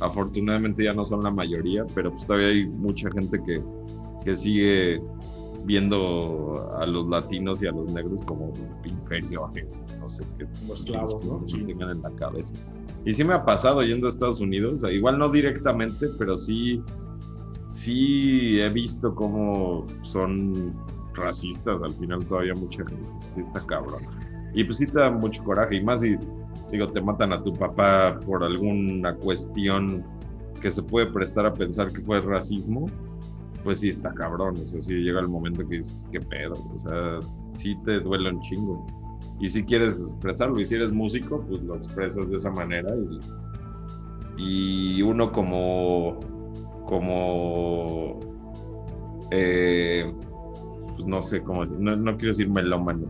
afortunadamente ya no son la mayoría, pero pues todavía hay mucha gente que, que sigue viendo a los latinos y a los negros como inferiores, no sé qué, los clavos, ¿no? tengan en la cabeza. Y sí me ha pasado yendo a Estados Unidos, igual no directamente, pero sí sí he visto cómo son racistas, al final todavía mucha gente, sí está cabrón. Y pues sí te da mucho coraje, y más si, digo, te matan a tu papá por alguna cuestión que se puede prestar a pensar que fue racismo, pues sí está cabrón, o sea, sí llega el momento que dices, qué pedo, o sea, sí te duele un chingo. Y si quieres expresarlo, y si eres músico, pues lo expresas de esa manera y, y uno como como eh, pues no sé cómo no, no quiero decir melómano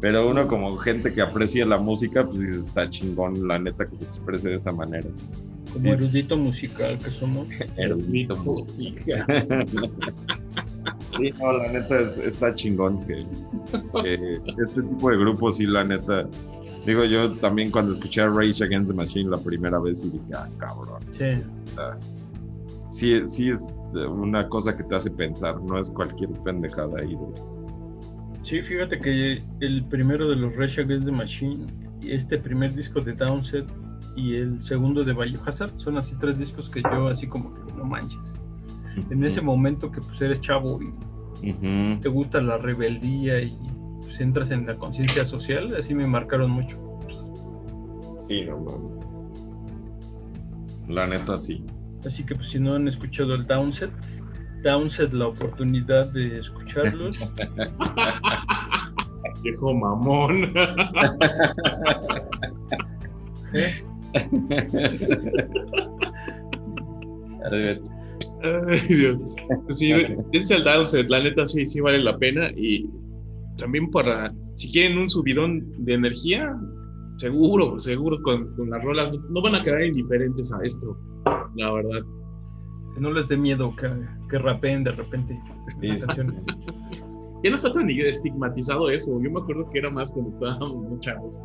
pero uno como gente que aprecia la música pues dice está chingón la neta que se exprese de esa manera como erudito musical que somos. (laughs) Erudito musical. Sí no la neta está chingón que, este tipo de grupos sí la neta Digo, yo también cuando escuché a Rage Against the Machine la primera vez y dije, ah, cabrón. Sí. sí, sí es una cosa que te hace pensar, no es cualquier pendejada ahí. Sí, fíjate que el primero de los Rage Against the Machine, este primer disco de Downset y el segundo de Biohazard son así tres discos que yo así como que no manches. En ese momento que pues eres chavo y te gusta la rebeldía y entras en la conciencia social, así me marcaron mucho. Sí, no mames. La neta sí. Así que pues si no han escuchado el Downset, Downset la oportunidad de escucharlos. (laughs) Viejo mamón. ¿Eh? Ay, Dios. Sí, el Downset, la neta sí, sí vale la pena y también para, si quieren un subidón de energía, seguro, seguro con, las rolas, no van a quedar indiferentes a esto, la verdad. Que no les dé miedo que, que rapeen de repente (laughs) ya no está tan estigmatizado eso, yo me acuerdo que era más cuando estábamos chavos.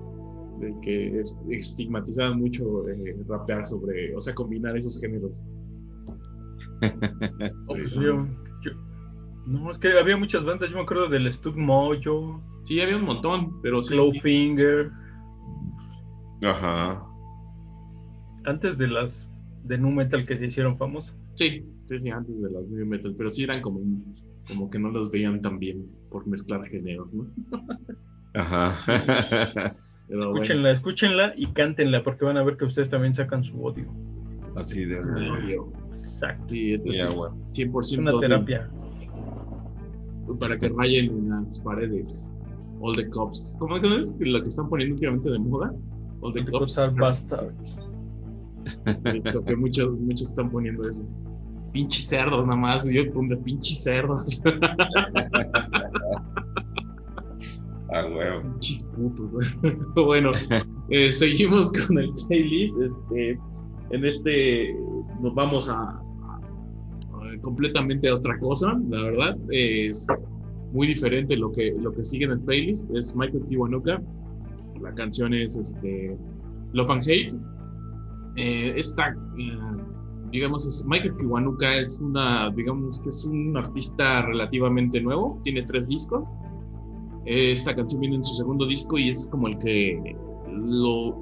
de que estigmatizaban mucho eh, rapear sobre, o sea, combinar esos géneros. (laughs) Pues no, es que había muchas bandas, yo me acuerdo del Stug Mojo. Sí, había un montón, pero sí. Finger. Ajá. Antes de las de Nu Metal que se hicieron famosas. Sí, sí, sí, antes de las Nu Metal, pero sí eran como, como que no las veían tan bien por mezclar géneros, ¿no? (laughs) Ajá. (laughs) escúchenla, escúchenla y cántenla porque van a ver que ustedes también sacan su odio. Así de odio. Exacto. Y este es 100% es una terapia. Para que rayen en las paredes. All the cops. ¿Cómo es lo que están poniendo últimamente de moda? All the, cops are bastards. lo que muchos, muchos están poniendo eso. Pinches cerdos, nada más. Yo pongo pinches cerdos. (laughs) Ah, huevo. Pinches putos. (laughs) bueno, eh, seguimos con el playlist. Este, en este nos vamos a, completamente otra cosa, la verdad. Es muy diferente lo que, lo que sigue en el playlist. Es Michael Kiwanuka. La canción es este, Love and Hate. Eh, esta, eh, digamos, es, Michael Kiwanuka es una, digamos que es un artista relativamente nuevo. Tiene tres discos. Esta canción viene en su segundo disco y es como el que lo,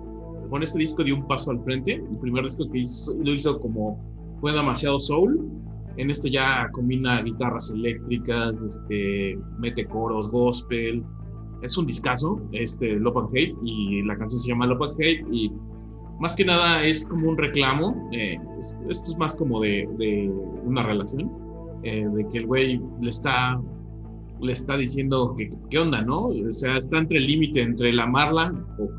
con este disco dio un paso al frente. El primer disco que hizo, lo hizo como fue demasiado soul. En esto ya combina guitarras eléctricas, este, mete coros, gospel. Es un discazo, este, Love and Hate, y la canción se llama Love and Hate, y más que nada es como un reclamo. Eh, esto es más como de, de una relación, eh, de que el güey le está le está diciendo que qué onda, ¿no? O sea, está entre el límite entre el amarla o,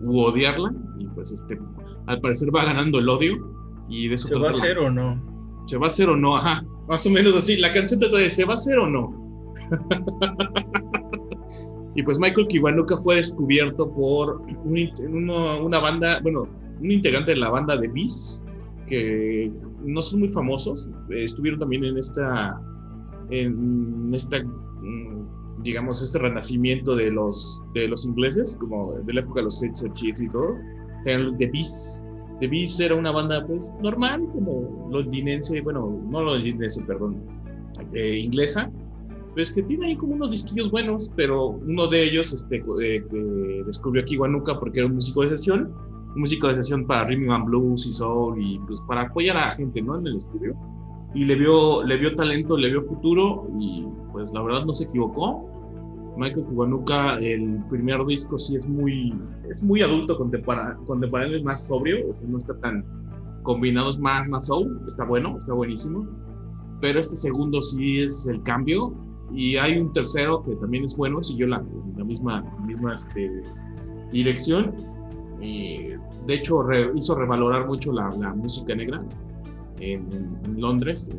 u odiarla y pues este al parecer va ganando el odio y de eso se va a hacer o no se va a hacer o no ajá más o menos así la canción trata de se va a hacer o no (laughs) y pues Michael Kiwanuka fue descubierto por una banda bueno un integrante de la banda de Beast que no son muy famosos estuvieron también en esta en esta mm, digamos este renacimiento de los los ingleses como de la época de los Chiefs y todo. The Beast The Beast era una banda pues normal como londinense bueno no londinense perdón eh, inglesa pues que tiene ahí como unos disquillos buenos pero uno de ellos este eh, descubrió aquí Guanuca porque era un músico de sesión un músico de sesión para rhythm and blues y soul y pues para apoyar a la gente no en el estudio y le vio, le vio talento, le vio futuro y pues la verdad no se equivocó. Michael Kiwanuka, el primer disco sí es muy, es muy adulto contemporáneo, contemporáneo más sobrio, o sea, no está tan combinado, es más, más soul, está bueno, está buenísimo. Pero este segundo sí es el cambio y hay un tercero que también es bueno, siguió la, la misma, misma este, dirección. Y de hecho hizo revalorar mucho la, la música negra en, Londres.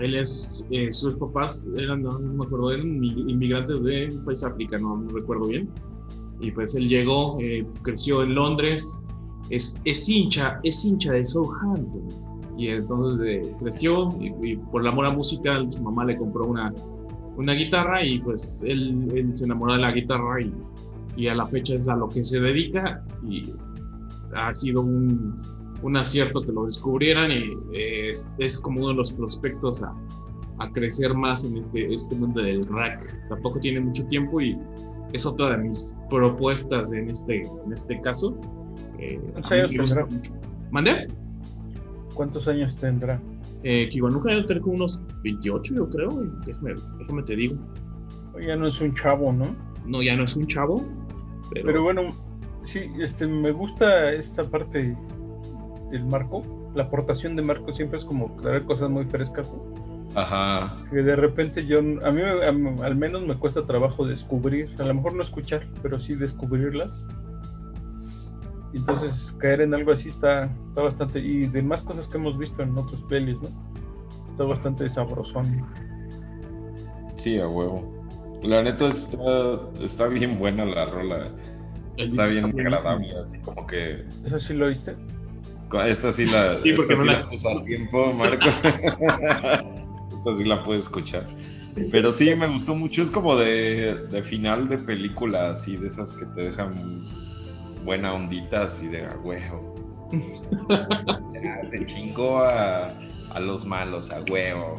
Él es, eh, sus papás eran, no, me acuerdo, eran inmigrantes de un país africano, no recuerdo bien. Y pues él llegó, eh, creció en Londres, es, es, hincha, es hincha de Southampton. Y entonces creció y, por el amor a música, su mamá le compró una, una guitarra y pues él, él, se enamoró de la guitarra y, y a la fecha es a lo que se dedica y ha sido un, un acierto que lo descubrieran y eh, es, como uno de los prospectos a, a crecer más en este, este, mundo del rack. Tampoco tiene mucho tiempo y es otra de mis propuestas en este, en este caso. Eh, ¿Cuántos años tendrá? ¿Mande? ¿Cuántos años tendrá? Eh, Kiwanuka debe tener como unos 28, yo creo. Déjame, déjame te digo. Ya no es un chavo, ¿no? No, ya no es un chavo. Pero, pero bueno, sí, este, me gusta esta parte el Marco, la aportación de Marco siempre es como traer cosas muy frescas, Ajá. Que de repente yo, a mí al menos me cuesta trabajo descubrir, a lo mejor no escuchar, pero sí descubrirlas. Entonces caer en algo así está, está bastante, y de más cosas que hemos visto en otros pelis, ¿no? Está bastante sabrosón. Sí, a huevo. La neta está, está bien buena la rola. está bien agradable, así como que... ¿Eso sí lo viste? Esta sí la, sí, la... puso a tiempo, Marco. (laughs) esta sí la puedes escuchar. Pero sí, me gustó mucho. Es como de, de final de película, así, de esas que te dejan buena ondita, así de a huevo. Ya, se chingó a, a los malos, a huevo.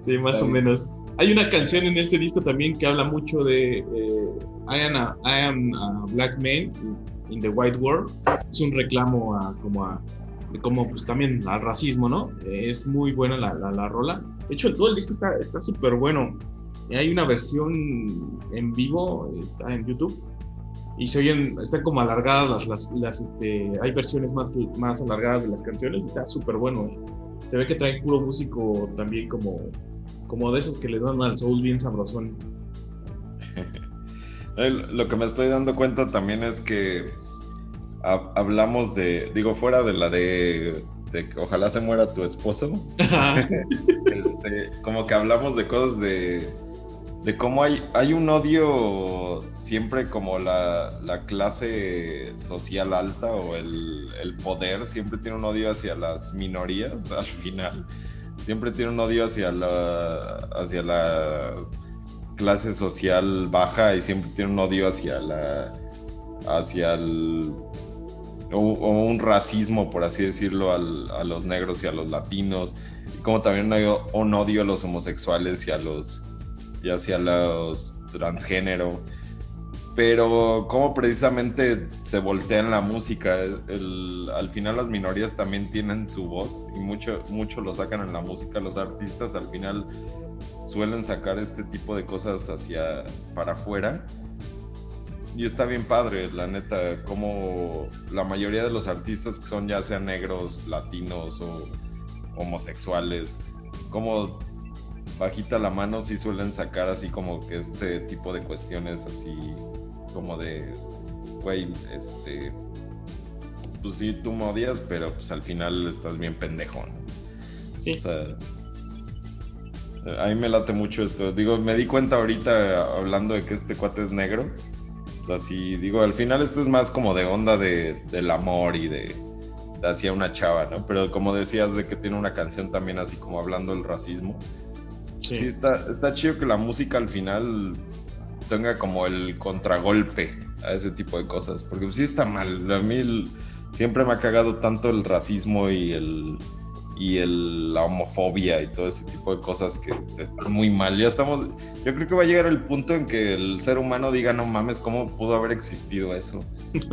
Sí, más o menos. Hay una canción en este disco también que habla mucho de eh, I am, a, I am a black man in the white world. Es un reclamo a como a como pues también al racismo, ¿no? Es muy buena la, la, la rola. De hecho, todo el disco está está súper bueno. Hay una versión en vivo, está en YouTube, y se oyen, están como alargadas las, las, las este, hay versiones más, más alargadas de las canciones, y está súper bueno. ¿eh? Se ve que trae puro músico también como, como de esos que le dan al soul bien sabrosón. Lo que me estoy dando cuenta también es que ha- hablamos de, digo, fuera de la de, de que ojalá se muera tu esposo, (laughs) este, como que hablamos de cosas de, de cómo hay, hay un odio siempre como la, la clase social alta o el, el poder siempre tiene un odio hacia las minorías al final. Siempre tiene un odio hacia la, hacia la clase social baja y siempre tiene un odio hacia la hacia el o, un racismo por así decirlo al- a los negros y a los latinos. Y como también hay un odio a los homosexuales y a los y hacia los transgénero. Pero como precisamente se voltea en la música al final las minorías también tienen su voz y mucho mucho lo sacan en la música. Los artistas al final suelen sacar este tipo de cosas hacia para afuera y está bien padre la neta como la mayoría de los artistas que son ya sean negros latinos o homosexuales como bajita la mano sí suelen sacar así como que este tipo de cuestiones así como de güey este pues sí tú me odias pero pues al final estás bien pendejo ¿no? Sí. o sea a mí me late mucho esto. Digo, me di cuenta ahorita hablando de que este cuate es negro. O sea, sí, digo, al final esto es más como de onda de, del amor y de, de hacia una chava, ¿no? Pero como decías de que tiene una canción también así como hablando del racismo. Sí, Sí. está, está chido que la música al final tenga como el contragolpe a ese tipo de cosas. Porque sí está mal. A mí el- siempre me ha cagado tanto el racismo y el y el, la homofobia y todo ese tipo de cosas que están muy mal. Ya estamos, yo creo que va a llegar el punto en que el ser humano diga, no mames, ¿cómo pudo haber existido eso?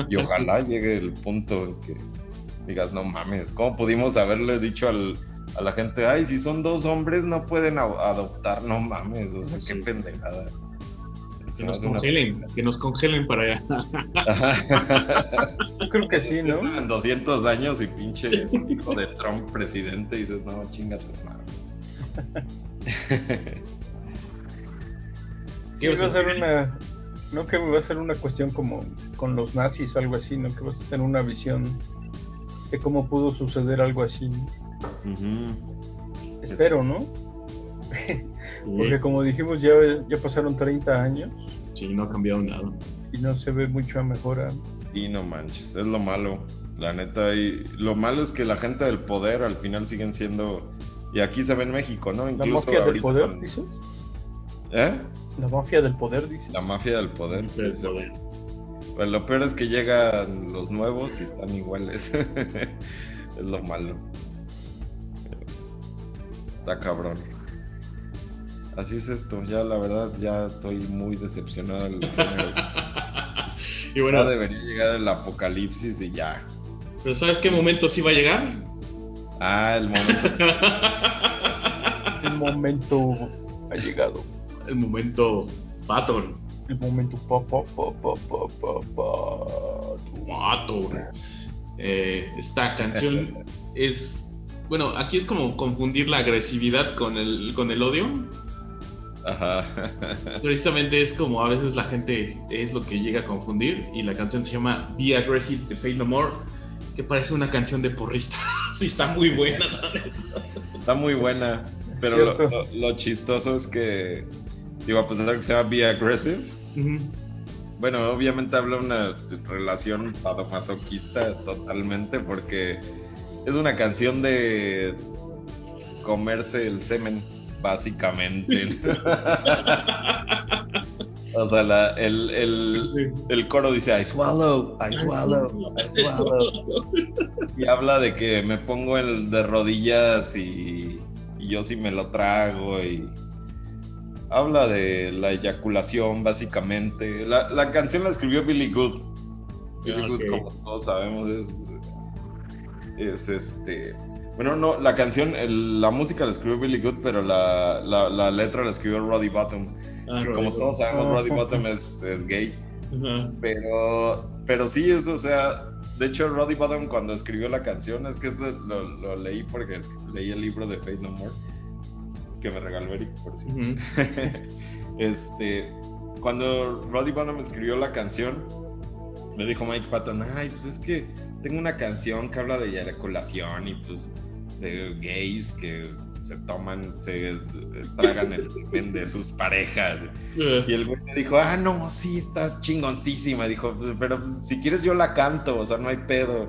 Y ojalá (laughs) llegue el punto en que digas, no mames, ¿cómo pudimos haberle dicho al, a la gente, ay, si son dos hombres no pueden adoptar, no mames, o sea, qué pendejada. Que nos una congelen, que nos congelen para allá. Ajá. Yo creo que sí, ¿no? En 200 años y pinche hijo de Trump presidente y dices, no, chinga tu madre. (laughs) Sí, va a ser una. No que va a ser una cuestión como con los nazis o algo así, ¿no? Que vas a tener una visión de cómo pudo suceder algo así. Espero, ¿no? Porque como dijimos, ya, ya pasaron 30 años Sí, no ha cambiado nada. y no se ve mucha mejora. Y no manches, es lo malo. La neta, y lo malo es que la gente del poder al final siguen siendo. Y aquí se ve en México, ¿no? La Incluso mafia del poder, con- dices. ¿Eh? La mafia del poder, dices. La mafia del poder. Mafia del poder. Pues lo peor es que llegan los nuevos y están iguales. (laughs) es lo malo. Está cabrón. Así es esto. Ya la verdad, ya estoy muy decepcionado del (laughs) género. y bueno, ya debería llegar el apocalipsis y ya. pero ¿sabes qué momento sí va a llegar? Ah, el momento. (laughs) El momento ha llegado. El momento Patton. El momento pa pa pa pa pa pa pa. Patton. Eh, esta canción (laughs) es. Bueno, aquí es como confundir la agresividad con el, con el odio. Ajá. Precisamente es como a veces la gente es lo que llega a confundir. Y la canción se llama Be Aggressive de Fate No More. Que parece una canción de porrista. (laughs) sí, está muy buena, la neta. Está muy buena. Pero lo, Cierto. lo- lo chistoso es que, digo, a pesar de que se llama Be Aggressive, bueno, obviamente habla de una relación sadomasoquista totalmente porque es una canción de comerse el semen, básicamente. o sea, la, el, el, el, coro dice, I swallow, I swallow, I swallow. y habla de que me pongo el de rodillas y, y yo sí me lo trago y habla de la eyaculación básicamente. La, la canción la escribió Billy Good. Billy Good, como todos sabemos, es, es este... Bueno, no, la canción, la música la escribió Billy Good, pero la, la, letra la escribió Roddy Bottom. Ah, como todos sabemos, Roddy (laughs) Bottom es, es gay. Pero, pero sí, eso, o sea, de hecho, Roddy Bottom cuando escribió la canción, es que esto lo, lo leí porque leí el libro de Fate No More que me regaló Eric, por si. (laughs) este, cuando Roddy Bonham escribió la canción, me dijo Mike Patton, ay, pues es que tengo una canción que habla de eyaculación y pues de gays que se toman, se tragan el semen de sus parejas. Eh. Y el güey me dijo, ah, no, sí, está chingoncísima. Dijo, pero si quieres yo la canto, o sea, no hay pedo.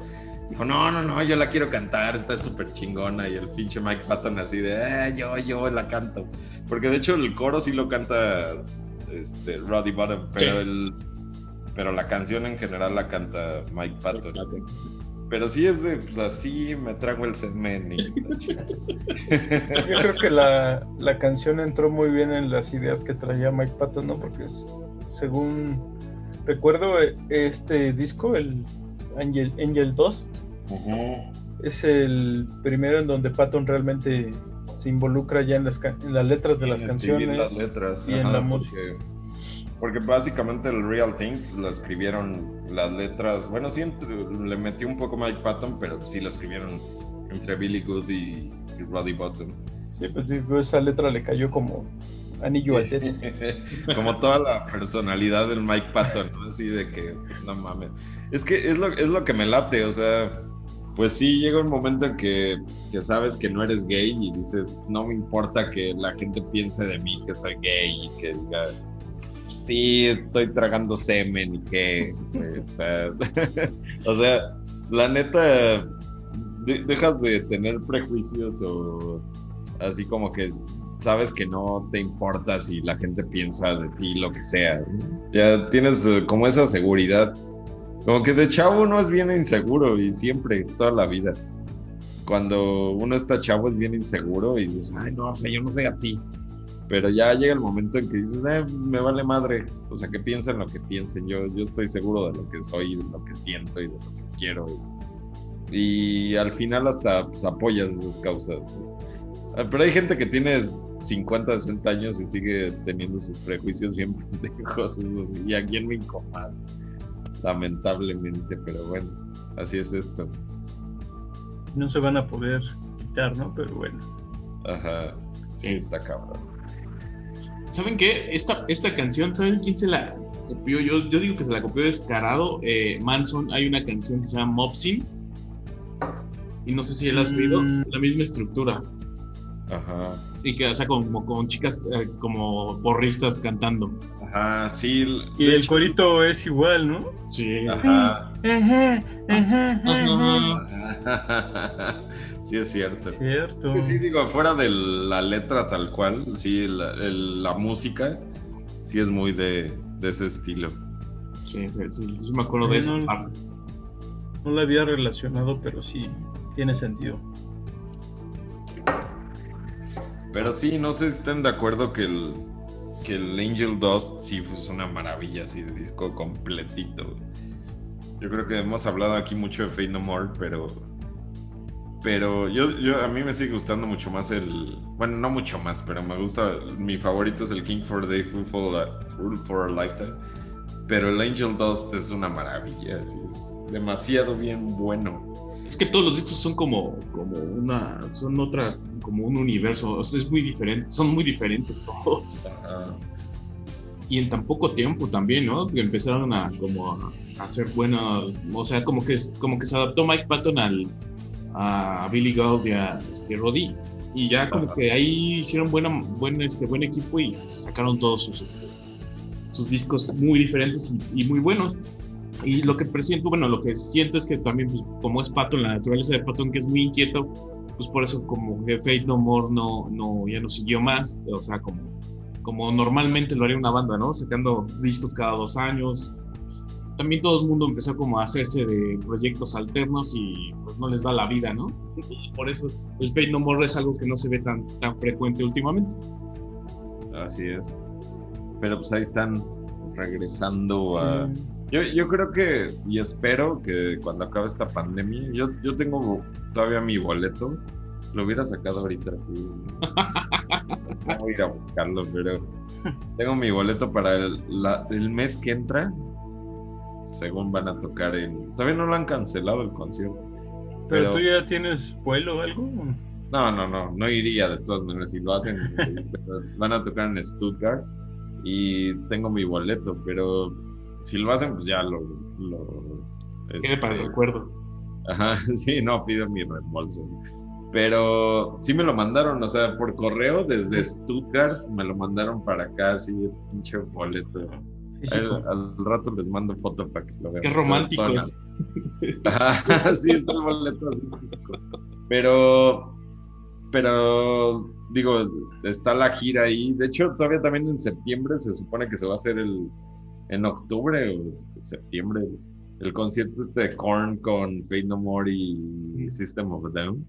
Dijo, no, no, no, yo la quiero cantar, está súper chingona. Y el pinche Mike Patton así de, eh, yo, yo la canto. Porque de hecho el coro sí lo canta este, Roddy Bottom, pero, el, pero la canción en general la canta Mike Patton. Pero sí es de, pues así me trago el semen. (laughs) Yo creo que la, la, canción entró muy bien en las ideas que traía Mike Patton, ¿no? Porque según recuerdo este disco, el Angel, Angel 2, es el primero en donde Patton realmente se involucra ya en las, en las letras de las canciones. las letras. Y en la música. Porque básicamente el Real Thing pues, lo escribieron las letras. Bueno, sí, le metí un poco Mike Patton, pero sí la escribieron entre Billy Good y, Roddy Bottom. Sí, pues esa letra le cayó como anillo al dedo. (laughs) como toda la personalidad del Mike Patton, ¿no? Así de que, no mames. Es que es lo, es lo que me late, o sea, pues sí llega un momento en que, sabes que no eres gay y dices, no me importa que la gente piense de mí que soy gay y que diga, sí, estoy tragando semen y que... (laughs) o sea, la neta, dejas de tener prejuicios o así como que sabes que no te importa si la gente piensa de ti, lo que sea. Ya tienes eh, como esa seguridad como que de chavo uno es bien inseguro y siempre, toda la vida. Cuando uno está chavo es bien inseguro y dices, ay, no, o sea, yo no soy así. Pero ya llega el momento en que dices, eh, me vale madre. O sea, que piensen lo que piensen. Yo, yo estoy seguro de lo que soy, de lo que siento y de lo que quiero. Y, al final hasta pues, apoyas esas causas. Ah, pero hay gente que tiene 50, 60 años y sigue teniendo sus prejuicios bien (laughs) pendejos. Y a quién me más lamentablemente, pero bueno, así es esto. No se van a poder quitar, ¿no? Pero bueno. Ajá, sí, está cabrón. ¿Saben qué? Esta, esta canción, ¿saben quién se la copió? Yo, yo digo que se la copió descarado. Eh, Manson, hay una canción que se llama Mopsin. Y no sé si la has oído, mm. la misma estructura. Ajá. Y que, o sea, como con chicas, eh, como borristas cantando. Ajá, sí. Y el corito es igual, ¿no? Sí. Ajá. (laughs) (laughs) sí, es cierto. Cierto. Sí, digo, fuera de la letra tal cual, sí, la, música, sí es muy de, ese estilo. Sí, sí, me acuerdo de eso. No la había relacionado, pero sí, tiene sentido. Pero sí, no sé si estén de acuerdo que el, que el Angel Dust sí fue una maravilla así de disco completito. Yo creo que hemos hablado aquí mucho de Fate No More, pero pero yo, yo a mí me sigue gustando mucho más el bueno no mucho más pero me gusta mi favorito es el King for a Day Full for, a Lifetime pero el Angel Dust es una maravilla es demasiado bien bueno es que todos los discos son como, como una, son otra, como un universo, es muy diferente, son muy diferentes todos. Y en tan poco tiempo también, ¿no? Que empezaron a como a, hacer buena, o sea, como que, como que se adaptó Mike Patton al, a Billy Gold y a este, Roddy. Y ya como que ahí hicieron buena, buen, este, buen equipo y sacaron todos sus, sus discos muy diferentes y muy buenos. Y lo que presiento, bueno, lo que siento es que también, pues, como es Patton, la naturaleza de Patton, que es muy inquieto, pues por eso como que Fate No More no, no, ya no siguió más, o sea, como, como normalmente lo haría una banda, ¿no? Sacando discos cada dos años. También todo el mundo empezó como a hacerse de proyectos alternos y pues no les da la vida, ¿no? por eso el Fate No More es algo que no se ve tan, tan frecuente últimamente. Así es. Pero pues ahí están regresando a... Yo, yo creo que, y espero que cuando acabe esta pandemia, yo, yo tengo todavía mi boleto, lo hubiera sacado ahorita, sí. No (laughs) voy a ir a buscarlo, pero tengo mi boleto para el, el mes que entra, según van a tocar en... Todavía no lo han cancelado el concierto. ¿Pero, tú ya tienes vuelo o algo? No, no, no, no iría de todas maneras. Si lo hacen, (laughs) van a tocar en Stuttgart y tengo mi boleto, pero si lo hacen, pues ya lo. lo Quede para el este, recuerdo. Ajá, (laughs) sí, no, pido mi reembolso. Pero sí me lo mandaron, o sea, por correo desde Stuttgart me lo mandaron para acá, así, es pinche boleto. Al, rato les mando foto para que lo vean. Qué románticos. Ajá, (laughs) sí, está el boleto así Pero, pero, digo, está la gira ahí. De hecho, todavía también en septiembre se supone que se va a hacer el, en octubre o septiembre el concierto este de Korn con Fate No More y System of a Down.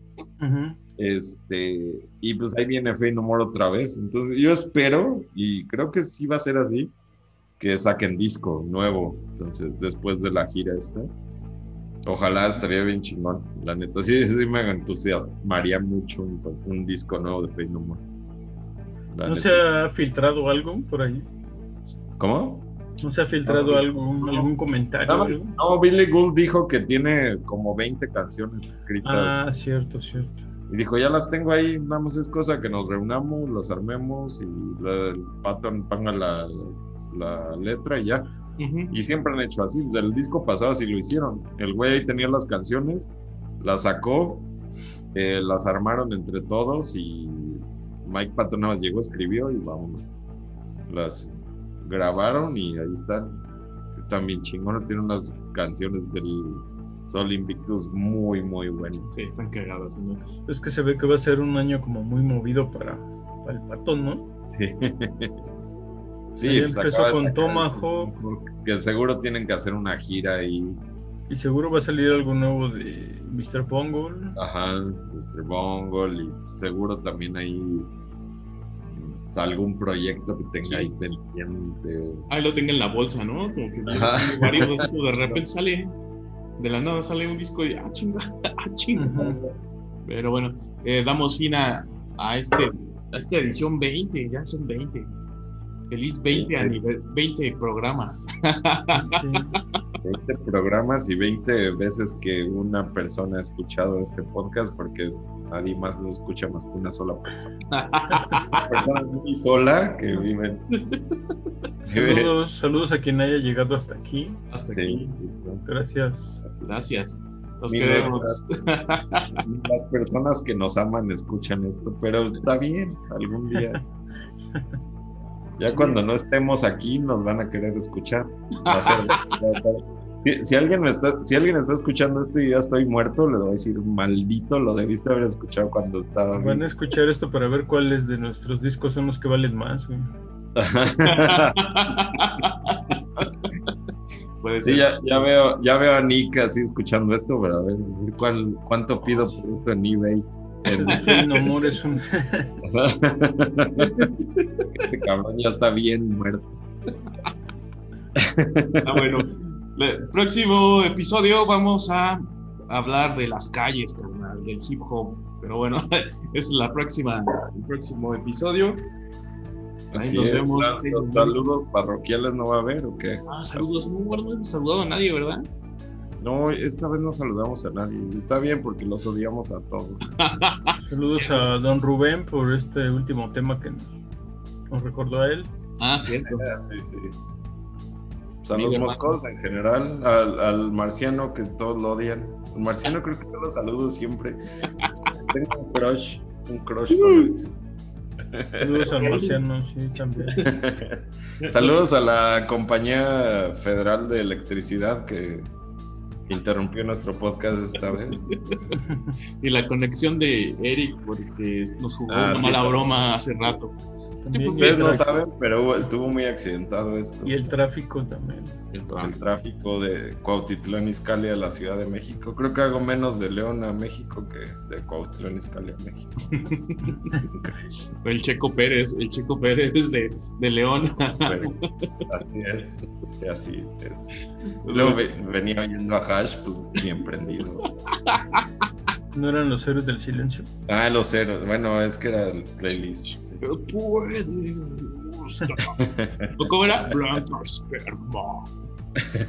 Este, y pues ahí viene Fate No More otra vez. Entonces yo espero, y creo que sí va a ser así, que saquen disco nuevo. Entonces, después de la gira esta. Ojalá estaría bien chingón. La neta, sí, (laughs) sí me entusiasmaría mucho un, disco nuevo de Fate No More. ¿No se ha filtrado algo por ahí? ¿Cómo? ¿No se ha filtrado algún, algún comentario? no, Billy Gould dijo que tiene como 20 canciones escritas. Ah, cierto, cierto. Y dijo, ya las tengo ahí, nada más es cosa que nos reunamos, las armemos y el patrón ponga la, la letra y ya. Y siempre han hecho así. El disco pasado así lo hicieron. El güey ahí tenía las canciones, las sacó, eh, las armaron entre todos y Mike Patton nada más llegó, escribió y vamos. Las, grabaron y ahí están. Están bien chingones, tienen unas canciones del Sol Invictus muy, muy buenas. Sí, están cagadas. Es que se ve que va a ser un año como muy movido para, el patón, ¿no? Sí. (laughs) sí, pues empezó con Tomahawk. Que seguro tienen que hacer una gira ahí. Y seguro va a salir algo nuevo de Mr. Bungle. Ajá, Mr. Bungle. Y seguro también ahí algún proyecto que tenga ahí pendiente. Ahí lo tenga en la bolsa, ¿no? Como que varios de (laughs) repente sale, de la nada sale un disco y ah, chinga, (laughs) ah, chinga. Pero bueno, eh, damos fin a, a, este, a esta edición 20, ya son 20. Feliz 20 a nivel, 20 programas. (laughs) 20 programas y 20 veces que una persona ha escuchado este podcast porque nadie más lo escucha más que una sola persona. una persona muy sola que viven. (laughs) Saludos, saludos a quien haya llegado hasta aquí. Hasta aquí. Gracias. Gracias. Los queremos. (laughs) Las personas que nos aman escuchan esto, pero está bien, algún día. Ya cuando no estemos aquí nos van a querer escuchar. (laughs) Si, alguien está, si alguien está escuchando esto y ya estoy muerto, le voy a decir, maldito, lo debiste haber escuchado cuando estaba. Van a escuchar esto para ver cuáles de nuestros discos son los que valen más. (laughs) sí, ya, ya, veo, ya veo a Nick así escuchando esto, pero a ver, cuál, cuánto pido por esto en eBay. El no amor es un. este cabrón ya está bien muerto. Ah, bueno. El próximo episodio vamos a hablar de las calles, carnal, del hip hop. Pero bueno, (laughs) es la próxima, el próximo episodio. Ahí nos vemos. Los saludos parroquiales no va a haber o qué? Ah, saludos, no, no hemos saludado a nadie, ¿verdad? No, esta vez no saludamos a nadie. Está bien porque los odiamos a todos. (laughs) Saludos a don Rubén por este último tema que nos, recordó a él. Ah, cierto. sí, sí. Saludos moscos en general, al, marciano que todos lo odian. El marciano creo que yo lo saludo siempre. (laughs) Tengo un crush, un crush con él. Saludos al marciano, sí, también. (laughs) Saludos a la compañía federal de electricidad que interrumpió nuestro podcast esta vez. (laughs) y la conexión de Eric, porque nos jugó Ah, una sí, mala también. broma hace rato. También Ustedes no tráfico- saben, pero estuvo muy accidentado esto. Y el tráfico también. El El tráfico. tráfico de Cuautitlán Izcalli a la Ciudad de México. Creo que hago menos de León a México que de Cuautitlán Izcalli a México. (laughs) El Checo Pérez, el Checo Pérez de, de León. Así es, sí, así es. Luego ve- venía oyendo a Hash, pues bien prendido. (laughs) ¿No eran los héroes del silencio? Ah, los ceros. Bueno, es que era el playlist. sí. (laughs) ¿O cómo era? Blanca esperma.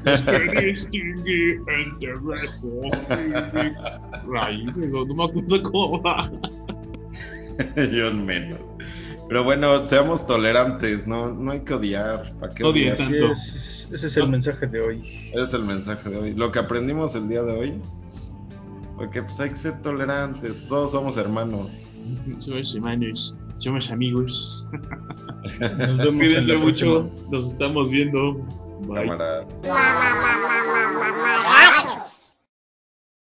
Es que distingue entre rejos y raíces. No me acuerdo cómo va. (laughs) Yo menos. Pero bueno, seamos tolerantes, no, no hay que odiar. ¿Para qué odiar? tanto. Sí, es- ese es el mensaje de hoy. Ese es el mensaje de hoy. Lo que aprendimos el día de hoy fue que pues hay que ser tolerantes. Todos somos hermanos. (laughs) Somos hermanos, somos amigos. (laughs) Nos vemos en Cuídense la mucho. próxima. Nos estamos viendo. Bye. Cámaras.